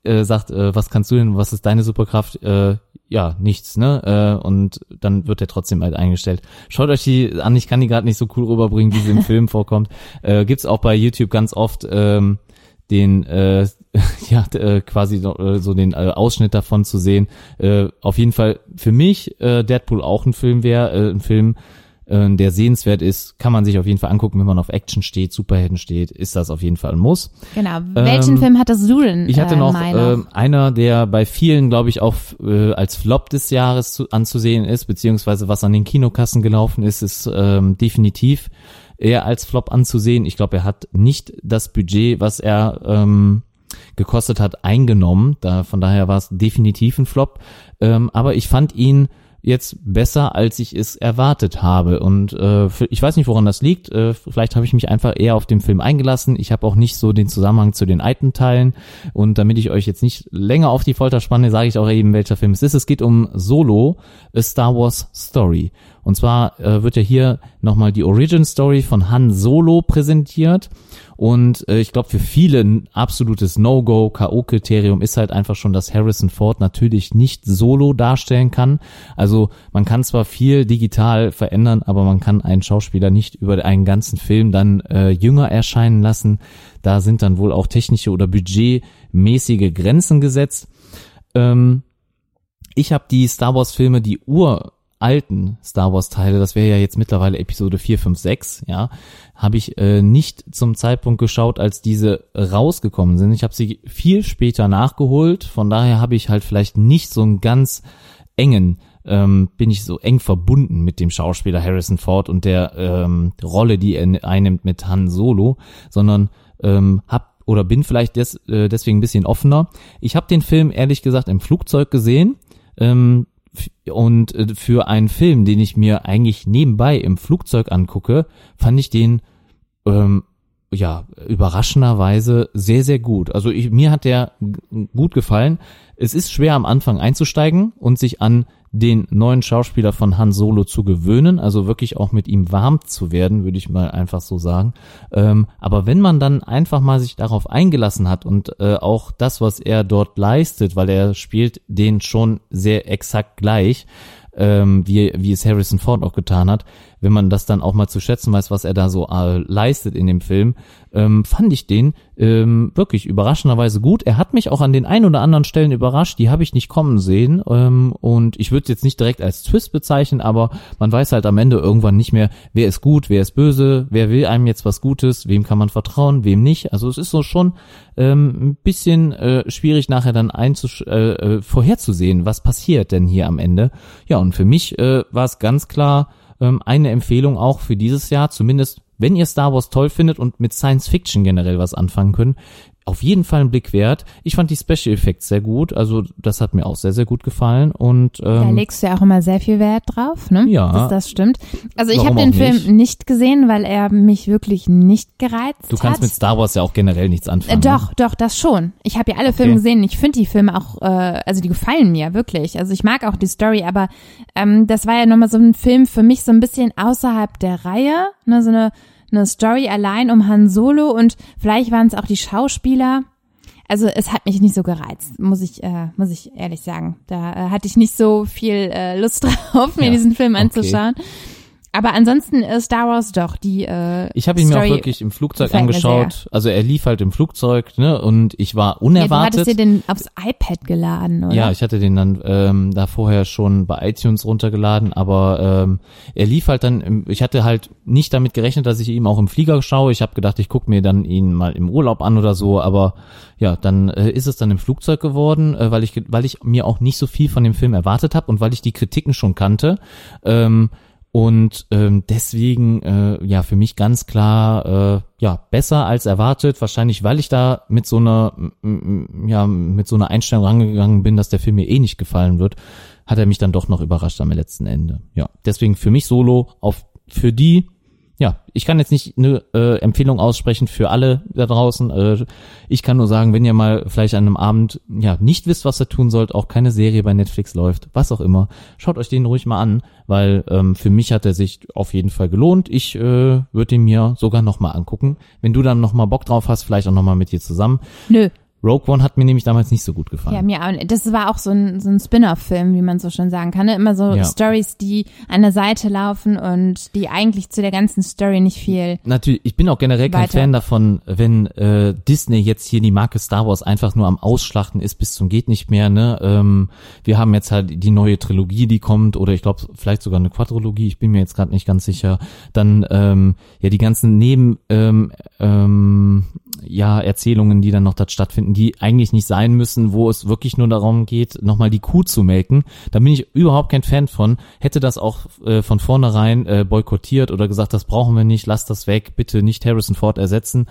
äh, sagt, äh, was kannst du denn, was ist deine Superkraft? Äh, ja, nichts, ne? Äh, und dann wird er trotzdem halt eingestellt. Schaut euch die an, ich kann die gerade nicht so cool rüberbringen, wie sie im Film vorkommt. Äh, gibt's auch bei YouTube ganz oft ähm, den äh, ja äh, quasi so, äh, so den äh, Ausschnitt davon zu sehen. Äh, auf jeden Fall für mich äh, Deadpool auch ein Film wäre, äh, ein Film, äh, der sehenswert ist, kann man sich auf jeden Fall angucken, wenn man auf Action steht, Superhelden steht, ist das auf jeden Fall ein Muss. genau. Welchen Film hattest du denn? Ähm, Ich hatte äh, noch ähm, einer, der bei vielen, glaube ich, auch äh, als Flop des Jahres zu, anzusehen ist, beziehungsweise was an den Kinokassen gelaufen ist, ist ähm, definitiv eher als Flop anzusehen. Ich glaube, er hat nicht das Budget, was er ähm, gekostet hat, eingenommen. Da, von daher war es definitiv ein Flop. Ähm, aber ich fand ihn jetzt besser, als ich es erwartet habe. Und äh, ich weiß nicht, woran das liegt. Äh, vielleicht habe ich mich einfach eher auf den Film eingelassen. Ich habe auch nicht so den Zusammenhang zu den alten Teilen. Und damit ich euch jetzt nicht länger auf die Folter spanne, sage ich auch eben, welcher Film es ist. Es geht um Solo, A Star Wars Story. Und zwar äh, wird ja hier nochmal die Origin Story von Han Solo präsentiert. Und äh, ich glaube, für viele ein absolutes No-Go, K.O.-Kriterium ist halt einfach schon, dass Harrison Ford natürlich nicht solo darstellen kann. Also man kann zwar viel digital verändern, aber man kann einen Schauspieler nicht über einen ganzen Film dann äh, jünger erscheinen lassen. Da sind dann wohl auch technische oder budgetmäßige Grenzen gesetzt. Ähm, ich habe die Star Wars Filme, die Ur alten Star Wars Teile, das wäre ja jetzt mittlerweile Episode 4, 5, 6, ja, habe ich äh, nicht zum Zeitpunkt geschaut, als diese rausgekommen sind. Ich habe sie viel später nachgeholt, von daher habe ich halt vielleicht nicht so einen ganz engen ähm, bin ich so eng verbunden mit dem Schauspieler Harrison Ford und der ähm, Rolle, die er einnimmt mit Han Solo, sondern ähm, hab oder bin vielleicht des, äh, deswegen ein bisschen offener. Ich habe den Film ehrlich gesagt im Flugzeug gesehen. Ähm, und äh, für einen Film, den ich mir eigentlich nebenbei im Flugzeug angucke, fand ich den ähm, ja überraschenderweise sehr sehr gut. Also ich, mir hat der gut gefallen. Es ist schwer am Anfang einzusteigen und sich an den neuen Schauspieler von Han Solo zu gewöhnen, also wirklich auch mit ihm warm zu werden, würde ich mal einfach so sagen. Ähm, aber wenn man dann einfach mal sich darauf eingelassen hat und äh, auch das, was er dort leistet, weil er spielt den schon sehr exakt gleich, ähm, wie, wie es Harrison Ford auch getan hat, wenn man das dann auch mal zu schätzen weiß, was er da so äh, leistet in dem Film, ähm, fand ich den ähm, wirklich überraschenderweise gut. Er hat mich auch an den ein oder anderen Stellen überrascht, die habe ich nicht kommen sehen ähm, und ich würde jetzt nicht direkt als Twist bezeichnen, aber man weiß halt am Ende irgendwann nicht mehr, wer ist gut, wer ist böse, wer will einem jetzt was Gutes, wem kann man vertrauen, wem nicht. Also es ist so schon ähm, ein bisschen äh, schwierig nachher dann einzusch äh, äh, vorherzusehen, was passiert denn hier am Ende. Ja, und für mich äh, war es ganz klar ähm, eine Empfehlung auch für dieses Jahr, zumindest wenn ihr Star Wars toll findet und mit Science Fiction generell was anfangen könnt, auf jeden Fall einen Blick wert. Ich fand die Special Effects sehr gut, also das hat mir auch sehr, sehr gut gefallen und ähm, da legst du ja auch immer sehr viel Wert drauf, ne? Ja. Dass das stimmt. Also ich habe den Film nicht? nicht gesehen, weil er mich wirklich nicht gereizt du kannst hat. mit Star Wars ja auch generell nichts Äh, anfangen. Doch, doch, das schon. Ich habe ja alle Filme Okay. gesehen. Ich finde die Filme auch, äh, also die gefallen mir wirklich. Also ich mag auch die Story, aber ähm, das war ja nochmal so ein Film für mich so ein bisschen außerhalb der Reihe, ne, so eine, eine Story allein um Han Solo und vielleicht waren es auch die Schauspieler. Also es hat mich nicht so gereizt, muss ich, äh, muss ich ehrlich sagen. Da äh, hatte ich nicht so viel äh, Lust drauf, mir Ja, diesen Film okay. Aber ansonsten äh, Star Wars doch, die äh, Ich habe ihn mir auch Story wirklich im Flugzeug angeschaut. Also er lief halt im Flugzeug, ne? Und ich war Ja, du unerwartet. hattest dir den aufs iPad geladen, oder? Ja, ich hatte den dann ähm, da vorher schon bei iTunes runtergeladen, aber ähm, er lief halt dann, im, ich hatte halt nicht damit gerechnet, dass ich ihn auch im Flieger schaue. Ich habe gedacht, ich gucke mir dann ihn mal im Urlaub an oder so, aber ja, dann äh, ist es dann im Flugzeug geworden, äh, weil ich weil ich mir auch nicht so viel von dem Film erwartet habe und weil ich die Kritiken schon kannte. Ähm, und ähm, deswegen, äh, ja, für mich ganz klar, äh, ja, besser als erwartet. Wahrscheinlich, weil ich da mit so einer, ja, mit so einer Einstellung rangegangen bin, dass der Film mir eh nicht gefallen wird, hat er mich dann doch noch überrascht am letzten Ende. Ja, deswegen für mich Solo auf für die. Ja, ich kann jetzt nicht eine äh, Empfehlung aussprechen für alle da draußen. Äh, ich kann nur sagen, wenn ihr mal vielleicht an einem Abend ja nicht wisst, was ihr tun sollt, auch keine Serie bei Netflix läuft, was auch immer, schaut euch den ruhig mal an, weil ähm, für mich hat er sich auf jeden Fall gelohnt. Ich äh, würde ihn mir sogar noch mal angucken. Wenn du dann noch mal Bock drauf hast, vielleicht auch noch mal mit dir zusammen. Nö. Rogue One hat mir nämlich damals nicht so gut Ja, gefallen. mir auch. Das war auch so ein, so ein Spin-off-Film, wie man so schon sagen kann. Ne? Immer so Ja. Stories, die an der Seite laufen und die eigentlich zu der ganzen Story nicht viel. Natürlich, ich bin auch generell kein Weiter. Fan davon, wenn äh, Disney jetzt hier die Marke Star Wars einfach nur am Ausschlachten ist bis zum geht nicht mehr. Ne, ähm, wir haben jetzt halt die neue Trilogie, die kommt, oder ich glaube vielleicht sogar eine Quadrologie. Ich bin mir jetzt gerade nicht ganz sicher. Dann ähm, ja die ganzen Neben ähm, ähm, ja Erzählungen, die dann noch dort stattfinden, die eigentlich nicht sein müssen, wo es wirklich nur darum geht, nochmal die Kuh zu melken. Da bin ich überhaupt kein Fan von. Hätte das auch äh, von vornherein äh, boykottiert oder gesagt, das brauchen wir nicht, lasst das weg, bitte nicht Harrison Ford ersetzen.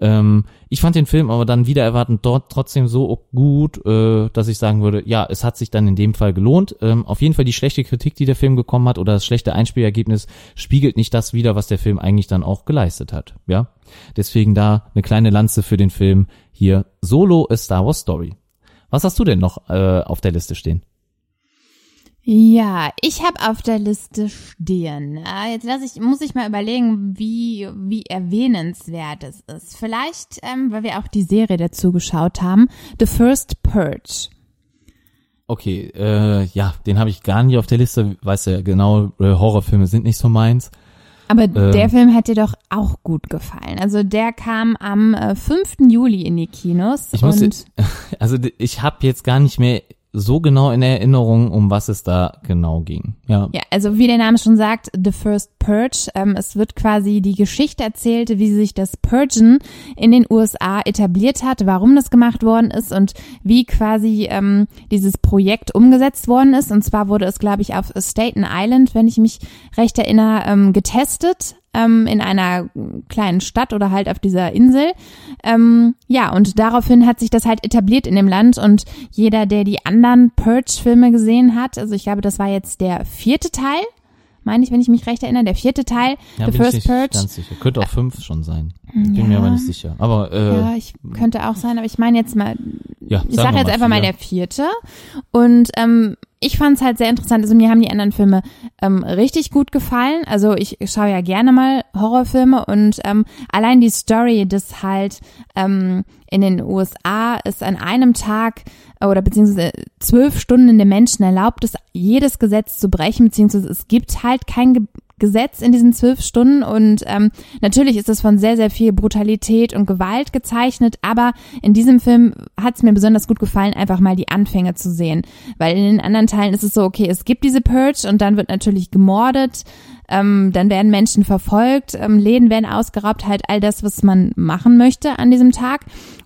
Ähm, ich fand den Film aber dann wieder erwartend dort trotzdem so gut, äh, dass ich sagen würde, ja, es hat sich dann in dem Fall gelohnt. Ähm, auf jeden Fall die schlechte Kritik, die der Film bekommen hat oder das schlechte Einspielergebnis spiegelt nicht das wider, was der Film eigentlich dann auch geleistet hat. Ja, deswegen da eine kleine Lanze für den Film hier Solo a Star Wars Story. Was hast du denn noch äh, auf der Liste stehen? Ja, ich habe auf der Liste stehen. Äh, jetzt lass ich, muss ich mal überlegen, wie, wie erwähnenswert es ist. Vielleicht, ähm, weil wir auch die Serie dazu geschaut haben, The First Purge. Okay, äh, ja, den habe ich gar nicht auf der Liste. Weißt du ja genau, äh, Horrorfilme sind nicht so meins. Aber ähm, der Film hat dir doch auch gut gefallen. Also der kam am äh, 5. Juli in die Kinos. Ich muss, also ich habe jetzt gar nicht mehr so genau in Erinnerung, um was es da genau ging. Ja. Ja, also wie der Name schon sagt, The First Purge. Ähm, es wird quasi die Geschichte erzählt, wie sich das Purgen in den USA etabliert hat, warum das gemacht worden ist und wie quasi ähm, dieses Projekt umgesetzt worden ist. Und zwar wurde es, glaube ich, auf Staten Island, wenn ich mich recht erinnere, ähm, getestet ähm, in einer kleinen Stadt oder halt auf dieser Insel. Ähm, ja, und daraufhin hat sich das halt etabliert in dem Land und jeder, der die anderen Purge-Filme gesehen hat, also ich glaube, das war jetzt der vierte Teil, meine ich, wenn ich mich recht erinnere, der vierte Teil, ja, The bin First ich nicht Purge. Ganz sicher. Könnte auch fünf schon sein. Bin Ja. mir aber nicht sicher. Aber äh, Ja, ich könnte auch sein, aber ich meine jetzt mal, ja, ich sage jetzt einfach mal vier. der vierte. Und ähm, ich fand es halt sehr interessant. Also mir haben die anderen Filme ähm, richtig gut gefallen. Also ich schaue ja gerne mal Horrorfilme und ähm, allein die Story, dass halt ähm, in den USA es an einem Tag oder beziehungsweise zwölf Stunden den Menschen erlaubt ist, jedes Gesetz zu brechen, beziehungsweise es gibt halt kein Ge Gesetz in diesen zwölf Stunden und ähm, natürlich ist es von sehr, sehr viel Brutalität und Gewalt gezeichnet, aber in diesem Film hat es mir besonders gut gefallen, einfach mal die Anfänge zu sehen, weil in den anderen Teilen ist es so, okay, es gibt diese Purge und dann wird natürlich gemordet, ähm, dann werden Menschen verfolgt, ähm, Läden werden ausgeraubt, halt all das, was man machen möchte an diesem Tag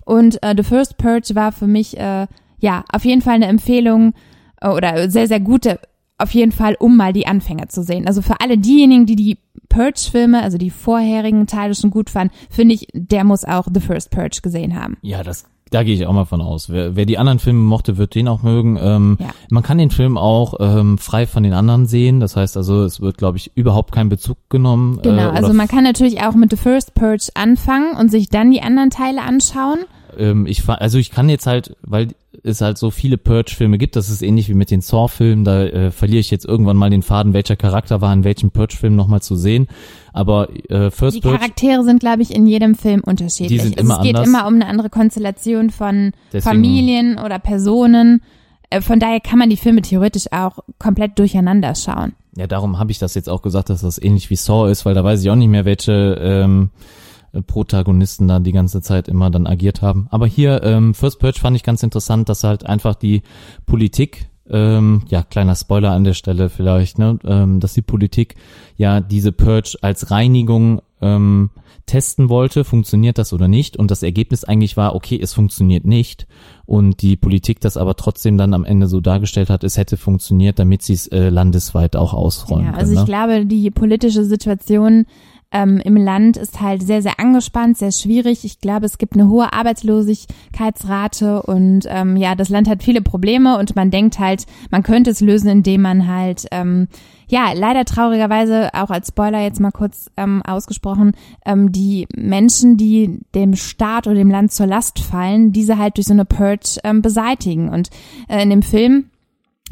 und äh, The First Purge war für mich, äh, ja, auf jeden Fall eine Empfehlung äh, oder sehr, sehr gute auf jeden Fall, um mal die Anfänger zu sehen. Also für alle diejenigen, die die Purge-Filme, also die vorherigen Teile schon gut fanden, finde ich, der muss auch The First Purge gesehen haben. Ja, das da gehe ich auch mal von aus. Wer, wer die anderen Filme mochte, wird den auch mögen. Ähm, Ja. Man kann den Film auch ähm, frei von den anderen sehen. Das heißt also, es wird, glaube ich, überhaupt kein Bezug genommen. Genau, äh, also man kann natürlich auch mit The First Purge anfangen und sich dann die anderen Teile anschauen. Ähm, ich also ich kann jetzt halt, weil es halt so viele Purge-Filme gibt, das ist ähnlich wie mit den Saw-Filmen, da äh, verliere ich jetzt irgendwann mal den Faden, welcher Charakter war in welchem Purge-Film nochmal zu sehen. Aber äh, First Die Purge, Charaktere sind, glaube ich, in jedem Film unterschiedlich. Die sind also immer es geht anders. immer um eine andere Konstellation von Deswegen- Familien oder Personen. Äh, Von daher kann man die Filme theoretisch auch komplett durcheinander schauen. ja darum habe ich das jetzt auch gesagt, dass das ähnlich wie Saw ist, weil da weiß ich auch nicht mehr, welche ähm, äh, Protagonisten da die ganze Zeit immer dann agiert haben. Aber hier, ähm, First Purge fand ich ganz interessant, dass halt einfach die Politik, ähm, ja, kleiner Spoiler an der Stelle vielleicht, ne, ähm, dass die Politik ja diese Purge als Reinigung ähm, testen wollte, funktioniert das oder nicht? Und das Ergebnis eigentlich war, okay, es funktioniert nicht. Und die Politik das aber trotzdem dann am Ende so dargestellt hat, es hätte funktioniert, damit sie es äh, landesweit auch ausräumen Ja, können. also ich ne? glaube, die politische Situation ähm, im Land ist halt sehr, sehr angespannt, sehr schwierig. Ich glaube, es gibt eine hohe Arbeitslosigkeitsrate und ähm, ja, das Land hat viele Probleme und man denkt halt, man könnte es lösen, indem man halt ähm, ja, leider traurigerweise auch als Spoiler jetzt mal kurz ähm, ausgesprochen, ähm, die Menschen, die dem Staat oder dem Land zur Last fallen, diese halt durch so eine Purge ähm, beseitigen. Und äh, in dem Film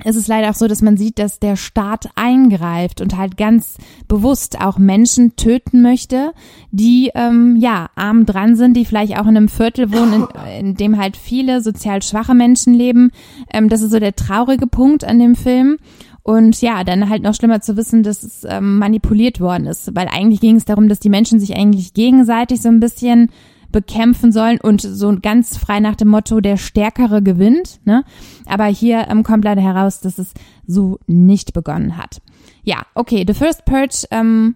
ist es leider auch so, dass man sieht, dass der Staat eingreift und halt ganz bewusst auch Menschen töten möchte, die ähm, ja arm dran sind, die vielleicht auch in einem Viertel wohnen, in, in dem halt viele sozial schwache Menschen leben. Ähm, das ist so der traurige Punkt an dem Film. Und ja, dann halt noch schlimmer zu wissen, dass es ähm, manipuliert worden ist, weil eigentlich ging es darum, dass die Menschen sich eigentlich gegenseitig so ein bisschen bekämpfen sollen und so ganz frei nach dem Motto, der Stärkere gewinnt. Ne? Aber hier ähm, kommt leider heraus, dass es so nicht begonnen hat. Ja, okay, The First Purge ähm,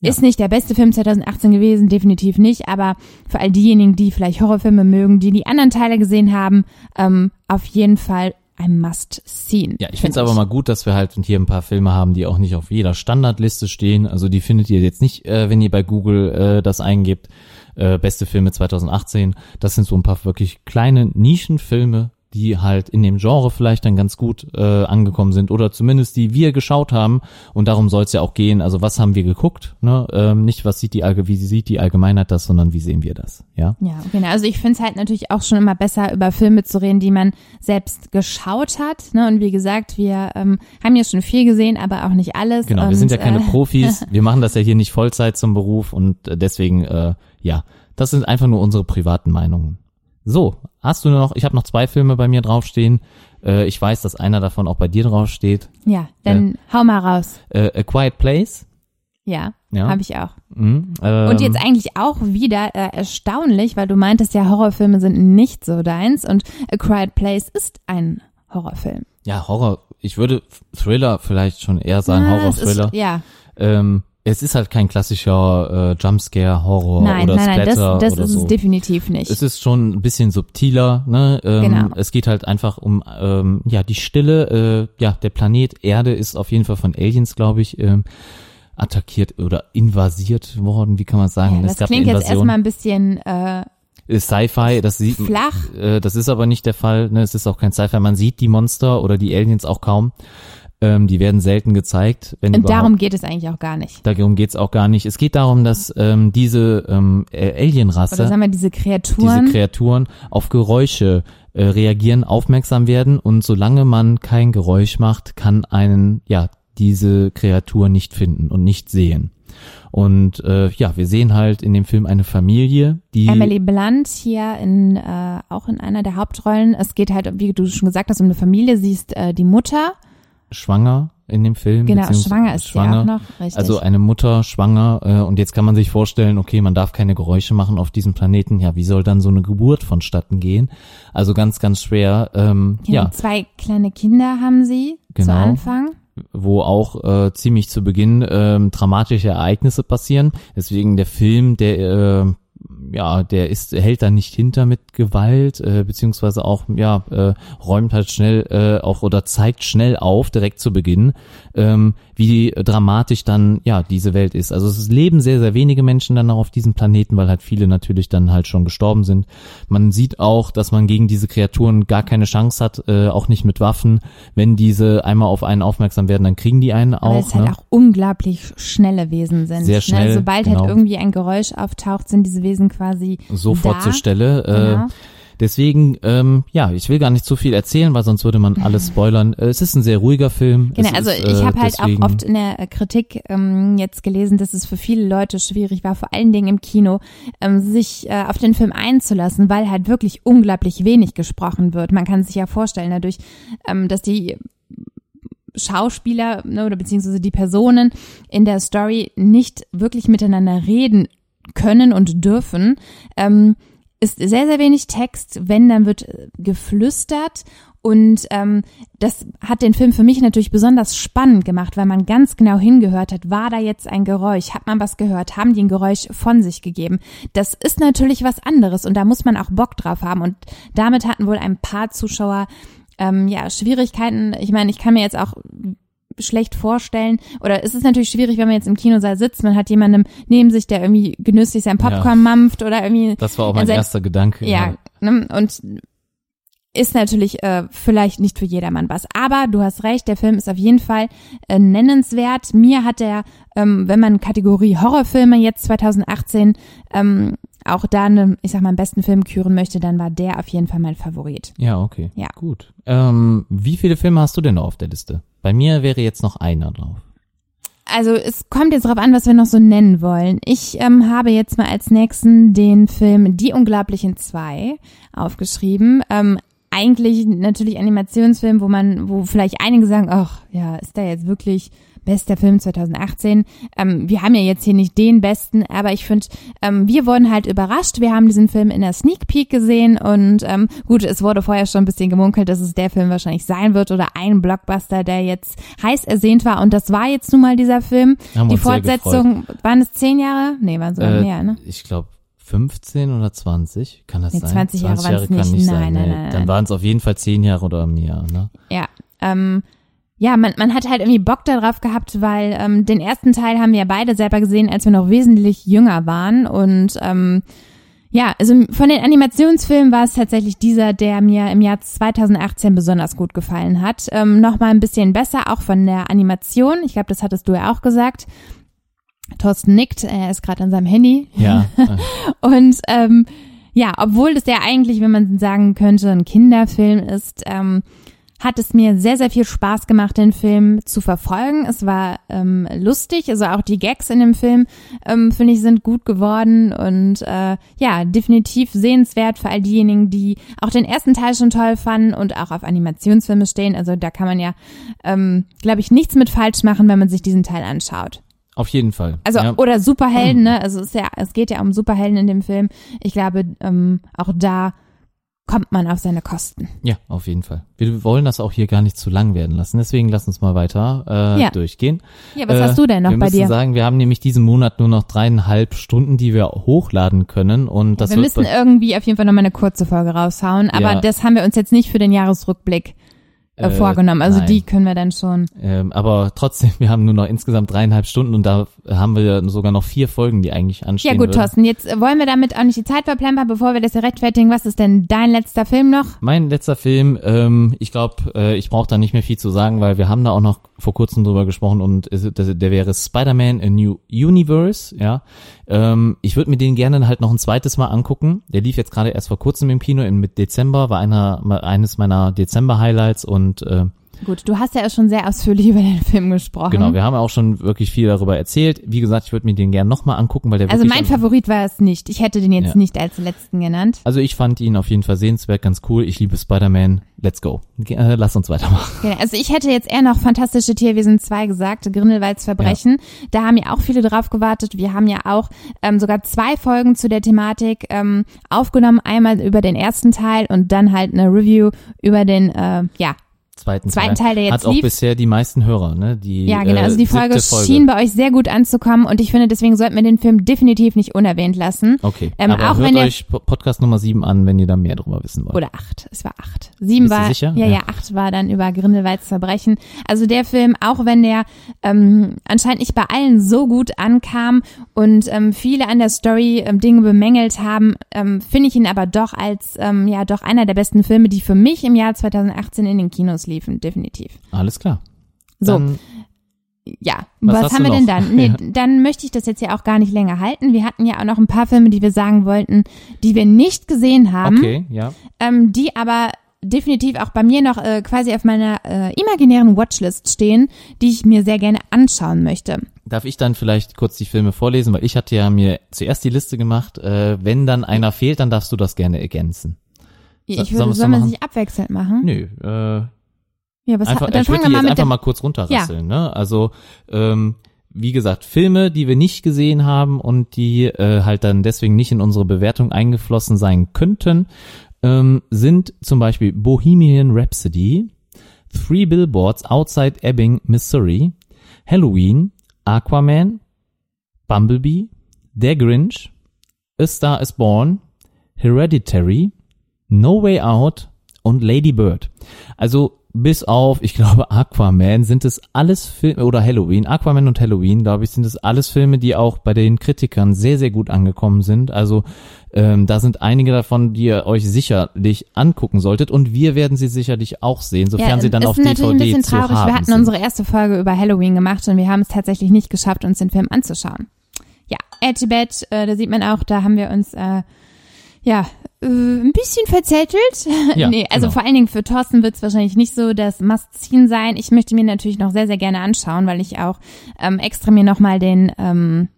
Ja. ist nicht der beste Film 2018 gewesen, definitiv nicht, aber für all diejenigen, die vielleicht Horrorfilme mögen, die die anderen Teile gesehen haben, ähm, auf jeden Fall ein Must-Seen. Ja, ich finde es aber mal gut, dass wir halt hier ein paar Filme haben, die auch nicht auf jeder Standardliste stehen. Also die findet ihr jetzt nicht, äh, wenn ihr bei Google äh, das eingebt. Äh, beste Filme 2018. Das sind so ein paar wirklich kleine Nischenfilme, die halt in dem Genre vielleicht dann ganz gut äh, angekommen sind oder zumindest die wir geschaut haben und darum soll es ja auch gehen. Also was haben wir geguckt? Ne? Ähm, nicht was sieht die Allge wie sieht die Allgemeinheit das, sondern wie sehen wir das? Ja. Ja, genau. Also ich finde es halt natürlich auch schon immer besser über Filme zu reden, die man selbst geschaut hat. Ne? Und wie gesagt, wir ähm, haben ja schon viel gesehen, aber auch nicht alles. Genau. und, wir sind ja keine äh, Profis. Wir machen das ja hier nicht Vollzeit zum Beruf und äh, deswegen äh, ja, das sind einfach nur unsere privaten Meinungen. So, hast du nur noch, ich habe noch zwei Filme bei mir draufstehen. Äh, ich weiß, dass einer davon auch bei dir draufsteht. Ja, dann hau mal raus. Äh, A Quiet Place. Ja, Ja. habe ich auch. Mhm, ähm, Und jetzt eigentlich auch wieder äh, erstaunlich, weil du meintest ja, Horrorfilme sind nicht so deins und A Quiet Place ist ein Horrorfilm. Ja, Horror. Ich würde Thriller vielleicht schon eher sagen, es Horror-Thriller. Ist, ja, Ähm, es ist halt kein klassischer äh, Jumpscare-Horror nein, oder nein, nein, das, Splatter das oder ist so. es definitiv nicht. Es ist schon ein bisschen subtiler, ne? Ähm, Genau. Es geht halt einfach um ähm, ja die Stille. Äh, ja, der Planet Erde ist auf jeden Fall von Aliens, glaube ich, ähm, attackiert oder invasiert worden. Wie kann man sagen? ja, es das gab klingt jetzt erstmal ein bisschen äh, Sci-Fi, das sieht flach. Äh, das ist aber nicht der Fall. Ne? Es ist auch kein Sci-Fi. Man sieht die Monster oder die Aliens auch kaum. Ähm, die werden selten gezeigt. Wenn Und darum geht es eigentlich auch gar nicht. Darum geht's auch gar nicht. Es geht darum, dass ähm, diese ähm, äh, Alienrasse, Oder sagen wir diese diese Kreaturen, Kreaturen auf Geräusche äh, reagieren, aufmerksam werden und solange man kein Geräusch macht, kann einen ja diese Kreatur nicht finden und nicht sehen. Und äh, ja, wir sehen halt in dem Film eine Familie, die Emily Blunt hier in äh, auch in einer der Hauptrollen. Es geht halt, wie du schon gesagt hast, um eine Familie. Sie ist äh, die Mutter. Schwanger in dem Film. Genau, schwanger ist schwanger. sie auch noch. Richtig. Also eine Mutter schwanger äh, und jetzt kann man sich vorstellen, okay, man darf keine Geräusche machen auf diesem Planeten. Ja, wie soll dann so eine Geburt vonstatten gehen? Also ganz, ganz schwer. Ähm, Genau, ja, Zwei kleine Kinder haben sie zu Genau. Anfang. wo auch äh, ziemlich zu Beginn ähm, dramatische Ereignisse passieren. Deswegen der Film, der äh, ja, der ist hält da nicht hinter mit Gewalt äh, beziehungsweise auch ja äh, räumt halt schnell äh, auch oder zeigt schnell auf direkt zu Beginn, ähm, wie dramatisch dann ja diese Welt ist. Also es leben sehr sehr wenige Menschen dann noch auf diesem Planeten, weil halt viele natürlich dann halt schon gestorben sind. Man sieht auch, dass man gegen diese Kreaturen gar keine Chance hat, äh, auch nicht mit Waffen. Wenn diese einmal auf einen aufmerksam werden, dann kriegen die einen Weil auch. es halt ne? auch unglaublich schnelle Wesen sind. Sehr schnell, Ne? Sobald genau. halt irgendwie ein Geräusch auftaucht, sind diese Wesen quasi sofort da. zur Stelle. Genau. Äh, deswegen, ähm, ja, ich will gar nicht zu viel erzählen, weil sonst würde man alles spoilern. Äh, es ist ein sehr ruhiger Film. Genau, es also ist, ich äh, habe halt auch oft in der äh, Kritik ähm, jetzt gelesen, dass es für viele Leute schwierig war, vor allen Dingen im Kino, ähm, sich äh, auf den Film einzulassen, weil halt wirklich unglaublich wenig gesprochen wird. Man kann sich ja vorstellen dadurch, ähm, dass die Schauspieler ne, oder beziehungsweise die Personen in der Story nicht wirklich miteinander reden können und dürfen. Ähm, ist sehr, sehr wenig Text. Wenn, dann wird äh, geflüstert. Und ähm, das hat den Film für mich natürlich besonders spannend gemacht, weil man ganz genau hingehört hat, war da jetzt ein Geräusch, hat man was gehört, haben die ein Geräusch von sich gegeben. Das ist natürlich was anderes und da muss man auch Bock drauf haben. Und damit hatten wohl ein paar Zuschauer ähm, ja Schwierigkeiten. Ich meine, ich kann mir jetzt auch schlecht vorstellen. Oder es ist natürlich schwierig, wenn man jetzt im Kinosaal sitzt, man hat jemanden neben sich, der irgendwie genüsslich sein Popcorn mampft oder irgendwie. Das war auch mein Also- erster Gedanke. Ja, ne? und ist natürlich äh, vielleicht nicht für jedermann was. Aber du hast recht, der Film ist auf jeden Fall äh, nennenswert. Mir hat er, ähm, wenn man Kategorie Horrorfilme jetzt 2018 ähm, auch da, ne, ich sag mal, besten Film küren möchte, dann war der auf jeden Fall mein Favorit. Ja, okay. Ja. Gut. Ähm, wie viele Filme hast du denn noch auf der Liste? Bei mir wäre jetzt noch einer drauf. Also es kommt jetzt drauf an, was wir noch so nennen wollen. Ich ähm, habe jetzt mal als nächsten den Film Die Unglaublichen zwei aufgeschrieben. Ähm, eigentlich natürlich Animationsfilm, wo man, wo vielleicht einige sagen, ach ja, ist der jetzt wirklich bester Film 2018. Ähm, wir haben ja jetzt hier nicht den besten, aber ich finde, ähm, wir wurden halt überrascht. Wir haben diesen Film in der Sneak Peek gesehen und ähm, gut, es wurde vorher schon ein bisschen gemunkelt, dass es der Film wahrscheinlich sein wird oder ein Blockbuster, der jetzt heiß ersehnt war und das war jetzt nun mal dieser Film. Haben Die Fortsetzung, waren es zehn Jahre? Nee, waren sogar Äh, mehr, ne? Ich glaube 15 oder 20, kann das Nee, sein? 20 Jahre waren's kann nicht. nicht Nein, sein. nein, nee. nein, Dann nein. waren es auf jeden Fall 10 Jahre oder mehr. Ne? Ja, ähm, ja, man, man hat halt irgendwie Bock darauf gehabt, weil ähm, den ersten Teil haben wir ja beide selber gesehen, als wir noch wesentlich jünger waren. Und ähm, ja, also von den Animationsfilmen war es tatsächlich dieser, der mir im Jahr 2018 besonders gut gefallen hat. Ähm, Nochmal ein bisschen besser, auch von der Animation. Ich glaube, das hattest du ja auch gesagt. Thorsten nickt, er ist gerade an seinem Handy. Ja. Und ähm, ja, obwohl das ja eigentlich, wenn man sagen könnte, ein Kinderfilm ist, ähm, hat es mir sehr, sehr viel Spaß gemacht, den Film zu verfolgen. Es war ähm, lustig, also auch die Gags in dem Film, ähm, finde ich, sind gut geworden und äh, ja, definitiv sehenswert für all diejenigen, die auch den ersten Teil schon toll fanden und auch auf Animationsfilme stehen. Also da kann man ja, ähm, glaube ich, nichts mit falsch machen, wenn man sich diesen Teil anschaut. Auf jeden Fall. Also ja. oder Superhelden, ne? Also es ist ja, es geht ja um Superhelden in dem Film. Ich glaube, ähm, auch da kommt man auf seine Kosten. Ja, auf jeden Fall. Wir wollen das auch hier gar nicht zu lang werden lassen, deswegen lass uns mal weiter äh, Ja. durchgehen. Ja, was Äh, hast du denn noch wir bei müssen dir? sagen, wir haben nämlich diesen Monat nur noch dreieinhalb Stunden, die wir hochladen können und das wir müssen irgendwie auf jeden Fall nochmal eine kurze Folge raushauen, aber Ja. das haben wir uns jetzt nicht für den Jahresrückblick äh, vorgenommen. Also nein. die können wir dann schon. Ähm, aber trotzdem, wir haben nur noch insgesamt dreieinhalb Stunden und da haben wir sogar noch vier Folgen, die eigentlich anstehen. Ja gut, würden. Thorsten, jetzt wollen wir damit auch nicht die Zeit verplempern, bevor wir das hier rechtfertigen. Was ist denn dein letzter Film noch? Mein letzter Film, ähm, ich glaube, äh, ich brauche da nicht mehr viel zu sagen, weil wir haben da auch noch vor kurzem drüber gesprochen und der, wäre Spider-Man A New Universe, ja. Ähm, ich würde mir den gerne halt noch ein zweites Mal angucken. Der lief jetzt gerade erst vor kurzem im Kino, im Dezember, war einer eines meiner Dezember-Highlights und äh, Gut, du hast ja auch schon sehr ausführlich über den Film gesprochen. genau, wir haben auch schon wirklich viel darüber erzählt. Wie gesagt, ich würde mir den gerne nochmal angucken, weil der also mein Favorit war es nicht. Ich hätte den jetzt Ja. nicht als letzten genannt. Also ich fand ihn auf jeden Fall sehenswert, ganz cool. Ich liebe Spider-Man. Let's go. Äh, lass uns weitermachen. Genau, Also ich hätte jetzt eher noch Fantastische Tierwesen 2 gesagt, Grindelwalds Verbrechen. Da haben ja auch viele drauf gewartet. Wir haben ja auch ähm, sogar zwei Folgen zu der Thematik ähm, aufgenommen. Einmal über den ersten Teil und dann halt eine Review über den, äh, ja, Zweiten, Zweiten Teil, der jetzt Hat auch lief. bisher die meisten Hörer, ne? Die, ja genau. äh, Also die siebte Folge, schien bei euch sehr gut anzukommen und ich finde, deswegen sollten wir den Film definitiv nicht unerwähnt lassen. Okay, Ähm, aber auch hört wenn euch Po- Podcast Nummer 7 an, wenn ihr da mehr drüber wissen wollt. Oder acht. Es war acht. Sieben Bist du war, sicher? ja, Ja. ja, acht war dann über Grindelwalds Verbrechen. Also der Film, auch wenn der ähm, anscheinend nicht bei allen so gut ankam und ähm, viele an der Story ähm, Dinge bemängelt haben, ähm, finde ich ihn aber doch als, ähm, ja, doch einer der besten Filme, die für mich im Jahr 2018 in den Kinos liefen, definitiv. Alles klar. So, Dann, ja, was was, haben wir denn noch? dann? Nee, Ja. dann möchte ich das jetzt ja auch gar nicht länger halten. Wir hatten ja auch noch ein paar Filme, die wir sagen wollten, die wir nicht gesehen haben. okay, ja. ähm, die aber definitiv auch bei mir noch äh, quasi auf meiner äh, imaginären Watchlist stehen, die ich mir sehr gerne anschauen möchte. Darf ich dann vielleicht kurz die Filme vorlesen, weil ich hatte ja mir zuerst die Liste gemacht. Äh, wenn dann einer fehlt, dann darfst du das gerne ergänzen. Ich würde, wir's so sollen wir machen? sich abwechselnd machen? Nö, äh, Ja, was einfach, dann ich würde die jetzt einfach mal kurz runterrasseln. Ne? Also ähm, wie gesagt, Filme, die wir nicht gesehen haben und die äh, halt dann deswegen nicht in unsere Bewertung eingeflossen sein könnten, ähm, sind zum Beispiel Bohemian Rhapsody, Three Billboards Outside Ebbing, Missouri, Halloween, Aquaman, Bumblebee, Der Grinch, A Star is Born, Hereditary, No Way Out und Lady Bird. Also bis auf, ich glaube, Aquaman sind es alles Filme, oder Halloween, Aquaman und Halloween, glaube ich, sind es alles Filme, die auch bei den Kritikern sehr, sehr gut angekommen sind. Also ähm, da sind einige davon, die ihr euch sicherlich angucken solltet und wir werden sie sicherlich auch sehen, sofern sie dann auf natürlich ein DVD bisschen zu traurig. haben Wir hatten sind. unsere erste Folge über Halloween gemacht und wir haben es tatsächlich nicht geschafft, uns den Film anzuschauen. Ja, Edgy Bad, äh, da sieht man auch, da haben wir uns äh, ja äh, ein bisschen verzettelt. Ja, nee, also genau. vor allen Dingen für Thorsten wird es wahrscheinlich nicht so das Must-Seen sein. Ich möchte mir natürlich noch sehr, sehr gerne anschauen, weil ich auch ähm, extra mir nochmal den ähm,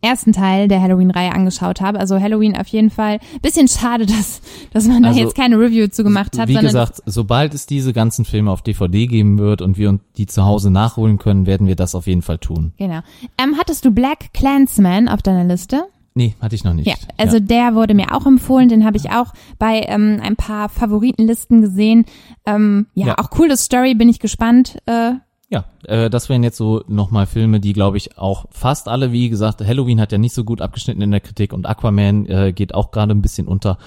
ersten Teil der Halloween-Reihe angeschaut habe. Also Halloween auf jeden Fall. Bisschen schade, dass, dass man da Also, jetzt keine Review zu gemacht hat. Wie gesagt, sobald es diese ganzen Filme auf DVD geben wird und wir uns die zu Hause nachholen können, werden wir das auf jeden Fall tun. Genau. Ähm, hattest du Black Clansman auf deiner Liste? Nee, hatte ich noch nicht. Ja, also der wurde mir auch empfohlen, den habe ich auch bei ähm, ein paar Favoritenlisten gesehen. Ähm, ja, Ja. auch coole Story, bin ich gespannt. Äh, Ja, äh, das wären jetzt so nochmal Filme, die glaube ich auch fast alle, wie gesagt, Halloween hat ja nicht so gut abgeschnitten in der Kritik und Aquaman äh, geht auch gerade ein bisschen unter.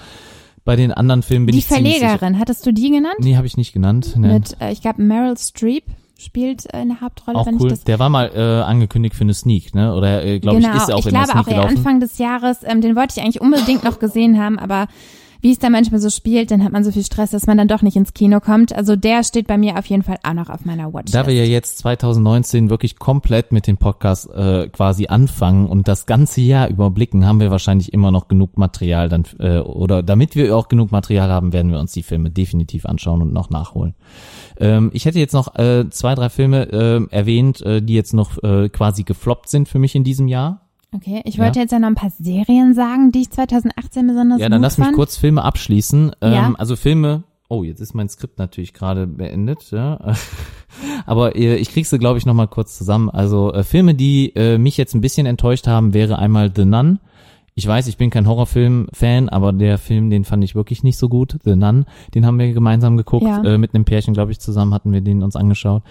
Bei den anderen Filmen bin die ich ziemlich sicher. Verlegerin, hattest du die genannt? Nee, habe ich nicht genannt. Nee. Mit, äh, ich glaube, Meryl Streep. Spielt in der Hauptrolle. Auch wenn cool. Ich das Der war mal äh, angekündigt für eine Sneak, ne? Oder äh, glaube genau, ich, ist er auch ich in glaube der Sneak auch gelaufen. Anfang des Jahres. Ähm, den wollte ich eigentlich unbedingt noch gesehen haben, aber wie es da manchmal so spielt, dann hat man so viel Stress, dass man dann doch nicht ins Kino kommt. Also der steht bei mir auf jeden Fall auch noch auf meiner Watchlist. Da wir ja jetzt 2019 wirklich komplett mit dem Podcast äh, quasi anfangen und das ganze Jahr überblicken, haben wir wahrscheinlich immer noch genug Material dann äh, oder damit wir auch genug Material haben, werden wir uns die Filme definitiv anschauen und noch nachholen. Ähm, ich hätte jetzt noch äh, zwei, drei Filme äh, erwähnt, äh, die jetzt noch äh, quasi gefloppt sind für mich in diesem Jahr. Okay, ich wollte jetzt ja noch ein paar Serien sagen, die ich 2018 besonders Ja, dann lass mich fand. kurz Filme abschließen. Ähm, Ja. Also Filme. Oh, jetzt ist mein Skript natürlich gerade beendet. Ja. Aber äh, ich krieg sie, glaube ich, noch mal kurz zusammen. Also äh, Filme, die äh, mich jetzt ein bisschen enttäuscht haben, wäre einmal The Nun. Ich weiß, ich bin kein Horrorfilm-Fan, aber der Film, den fand ich wirklich nicht so gut. The Nun, den haben wir gemeinsam geguckt. Ja. Äh, mit einem Pärchen, glaube ich, zusammen hatten wir den uns angeschaut.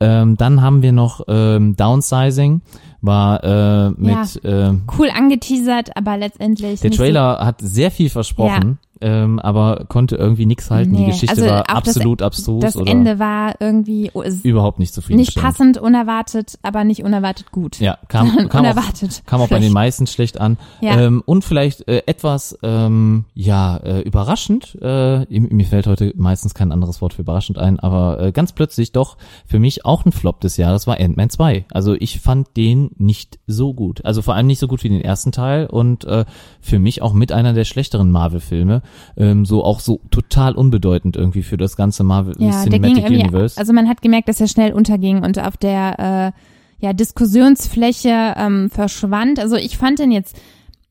Ähm, dann haben wir noch ähm, Downsizing, war äh, mit äh, Cool angeteasert, aber letztendlich der Trailer hat sehr viel versprochen, ähm, aber konnte irgendwie nichts halten. Die Nee, Geschichte also war auch das- absolut so, abstrus das oder Ende war irgendwie oh, überhaupt nicht nicht zufriedenstellend. passend, unerwartet, aber nicht unerwartet gut. Ja, kam, kam, auch, unerwartet. kam auch bei den meisten schlecht an. Ja. Ähm, und vielleicht äh, etwas, ähm, ja, äh, überraschend. Äh, mir fällt heute meistens kein anderes Wort für überraschend ein, aber äh, ganz plötzlich doch für mich auch ein Flop des Jahres war Ant-Man 2. Also ich fand den nicht so gut. Also vor allem nicht so gut wie den ersten Teil und äh, für mich auch mit einer der schlechteren Marvel-Filme. Ähm, so auch so total unbedeutend irgendwie für das ganze Marvel Ja, Cinematic Universe. also man hat gemerkt, dass er schnell unterging und auf der äh, ja, Diskussionsfläche ähm, verschwand. Also ich fand den jetzt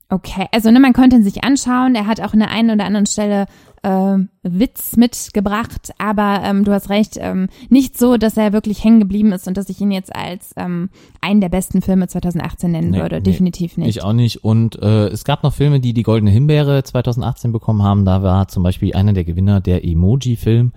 okay. Also ne, man konnte ihn sich anschauen. Er hat auch an der einen oder anderen Stelle äh, Witz mitgebracht, aber ähm, du hast recht, ähm, nicht so, dass er wirklich hängen geblieben ist und dass ich ihn jetzt als ähm, einen der besten Filme 2018 nennen Nee, würde. nee, Definitiv nicht. Ich auch nicht. Und äh, es gab noch Filme, die die Goldene Himbeere 2018 bekommen haben. Da war zum Beispiel einer der Gewinner der Emoji-Film.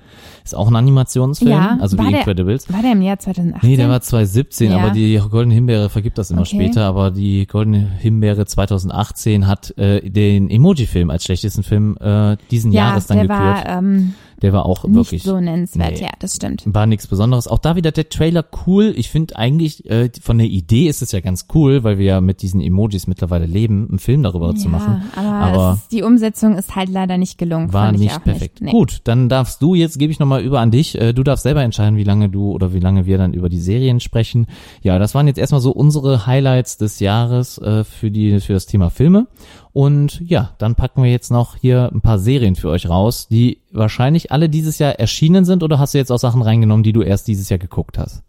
Ist auch ein Animationsfilm, Ja, also wie der- Incredibles. War der im Jahr 2018? Nee, der war 2017, Ja. aber die Goldene Himbeere vergibt das immer Okay. später. Aber die Goldene Himbeere 2018 hat äh, den Emoji-Film als schlechtesten Film äh, diesen ja, Jahres dann der gekürt. war ähm, der war auch nicht wirklich so nennenswert. Nee. Ja, das stimmt. war nichts Besonderes. Auch da wieder der Trailer cool. Ich finde eigentlich, äh, von der Idee ist es ja ganz cool, weil wir ja mit diesen Emojis mittlerweile leben, einen Film darüber zu machen. aber, Aber ist, die Umsetzung ist halt leider nicht gelungen. war nicht perfekt. Nicht. Nee. Gut, dann darfst du jetzt, gebe ich nochmal über an dich. Äh, Du darfst selber entscheiden, wie lange du oder wie lange wir dann über die Serien sprechen. Ja, das waren jetzt erstmal so unsere Highlights des Jahres äh, für die für das Thema Filme. Und ja, dann packen wir jetzt noch hier ein paar Serien für euch raus, die wahrscheinlich alle dieses Jahr erschienen sind oder hast du jetzt auch Sachen reingenommen, die du erst dieses Jahr geguckt hast?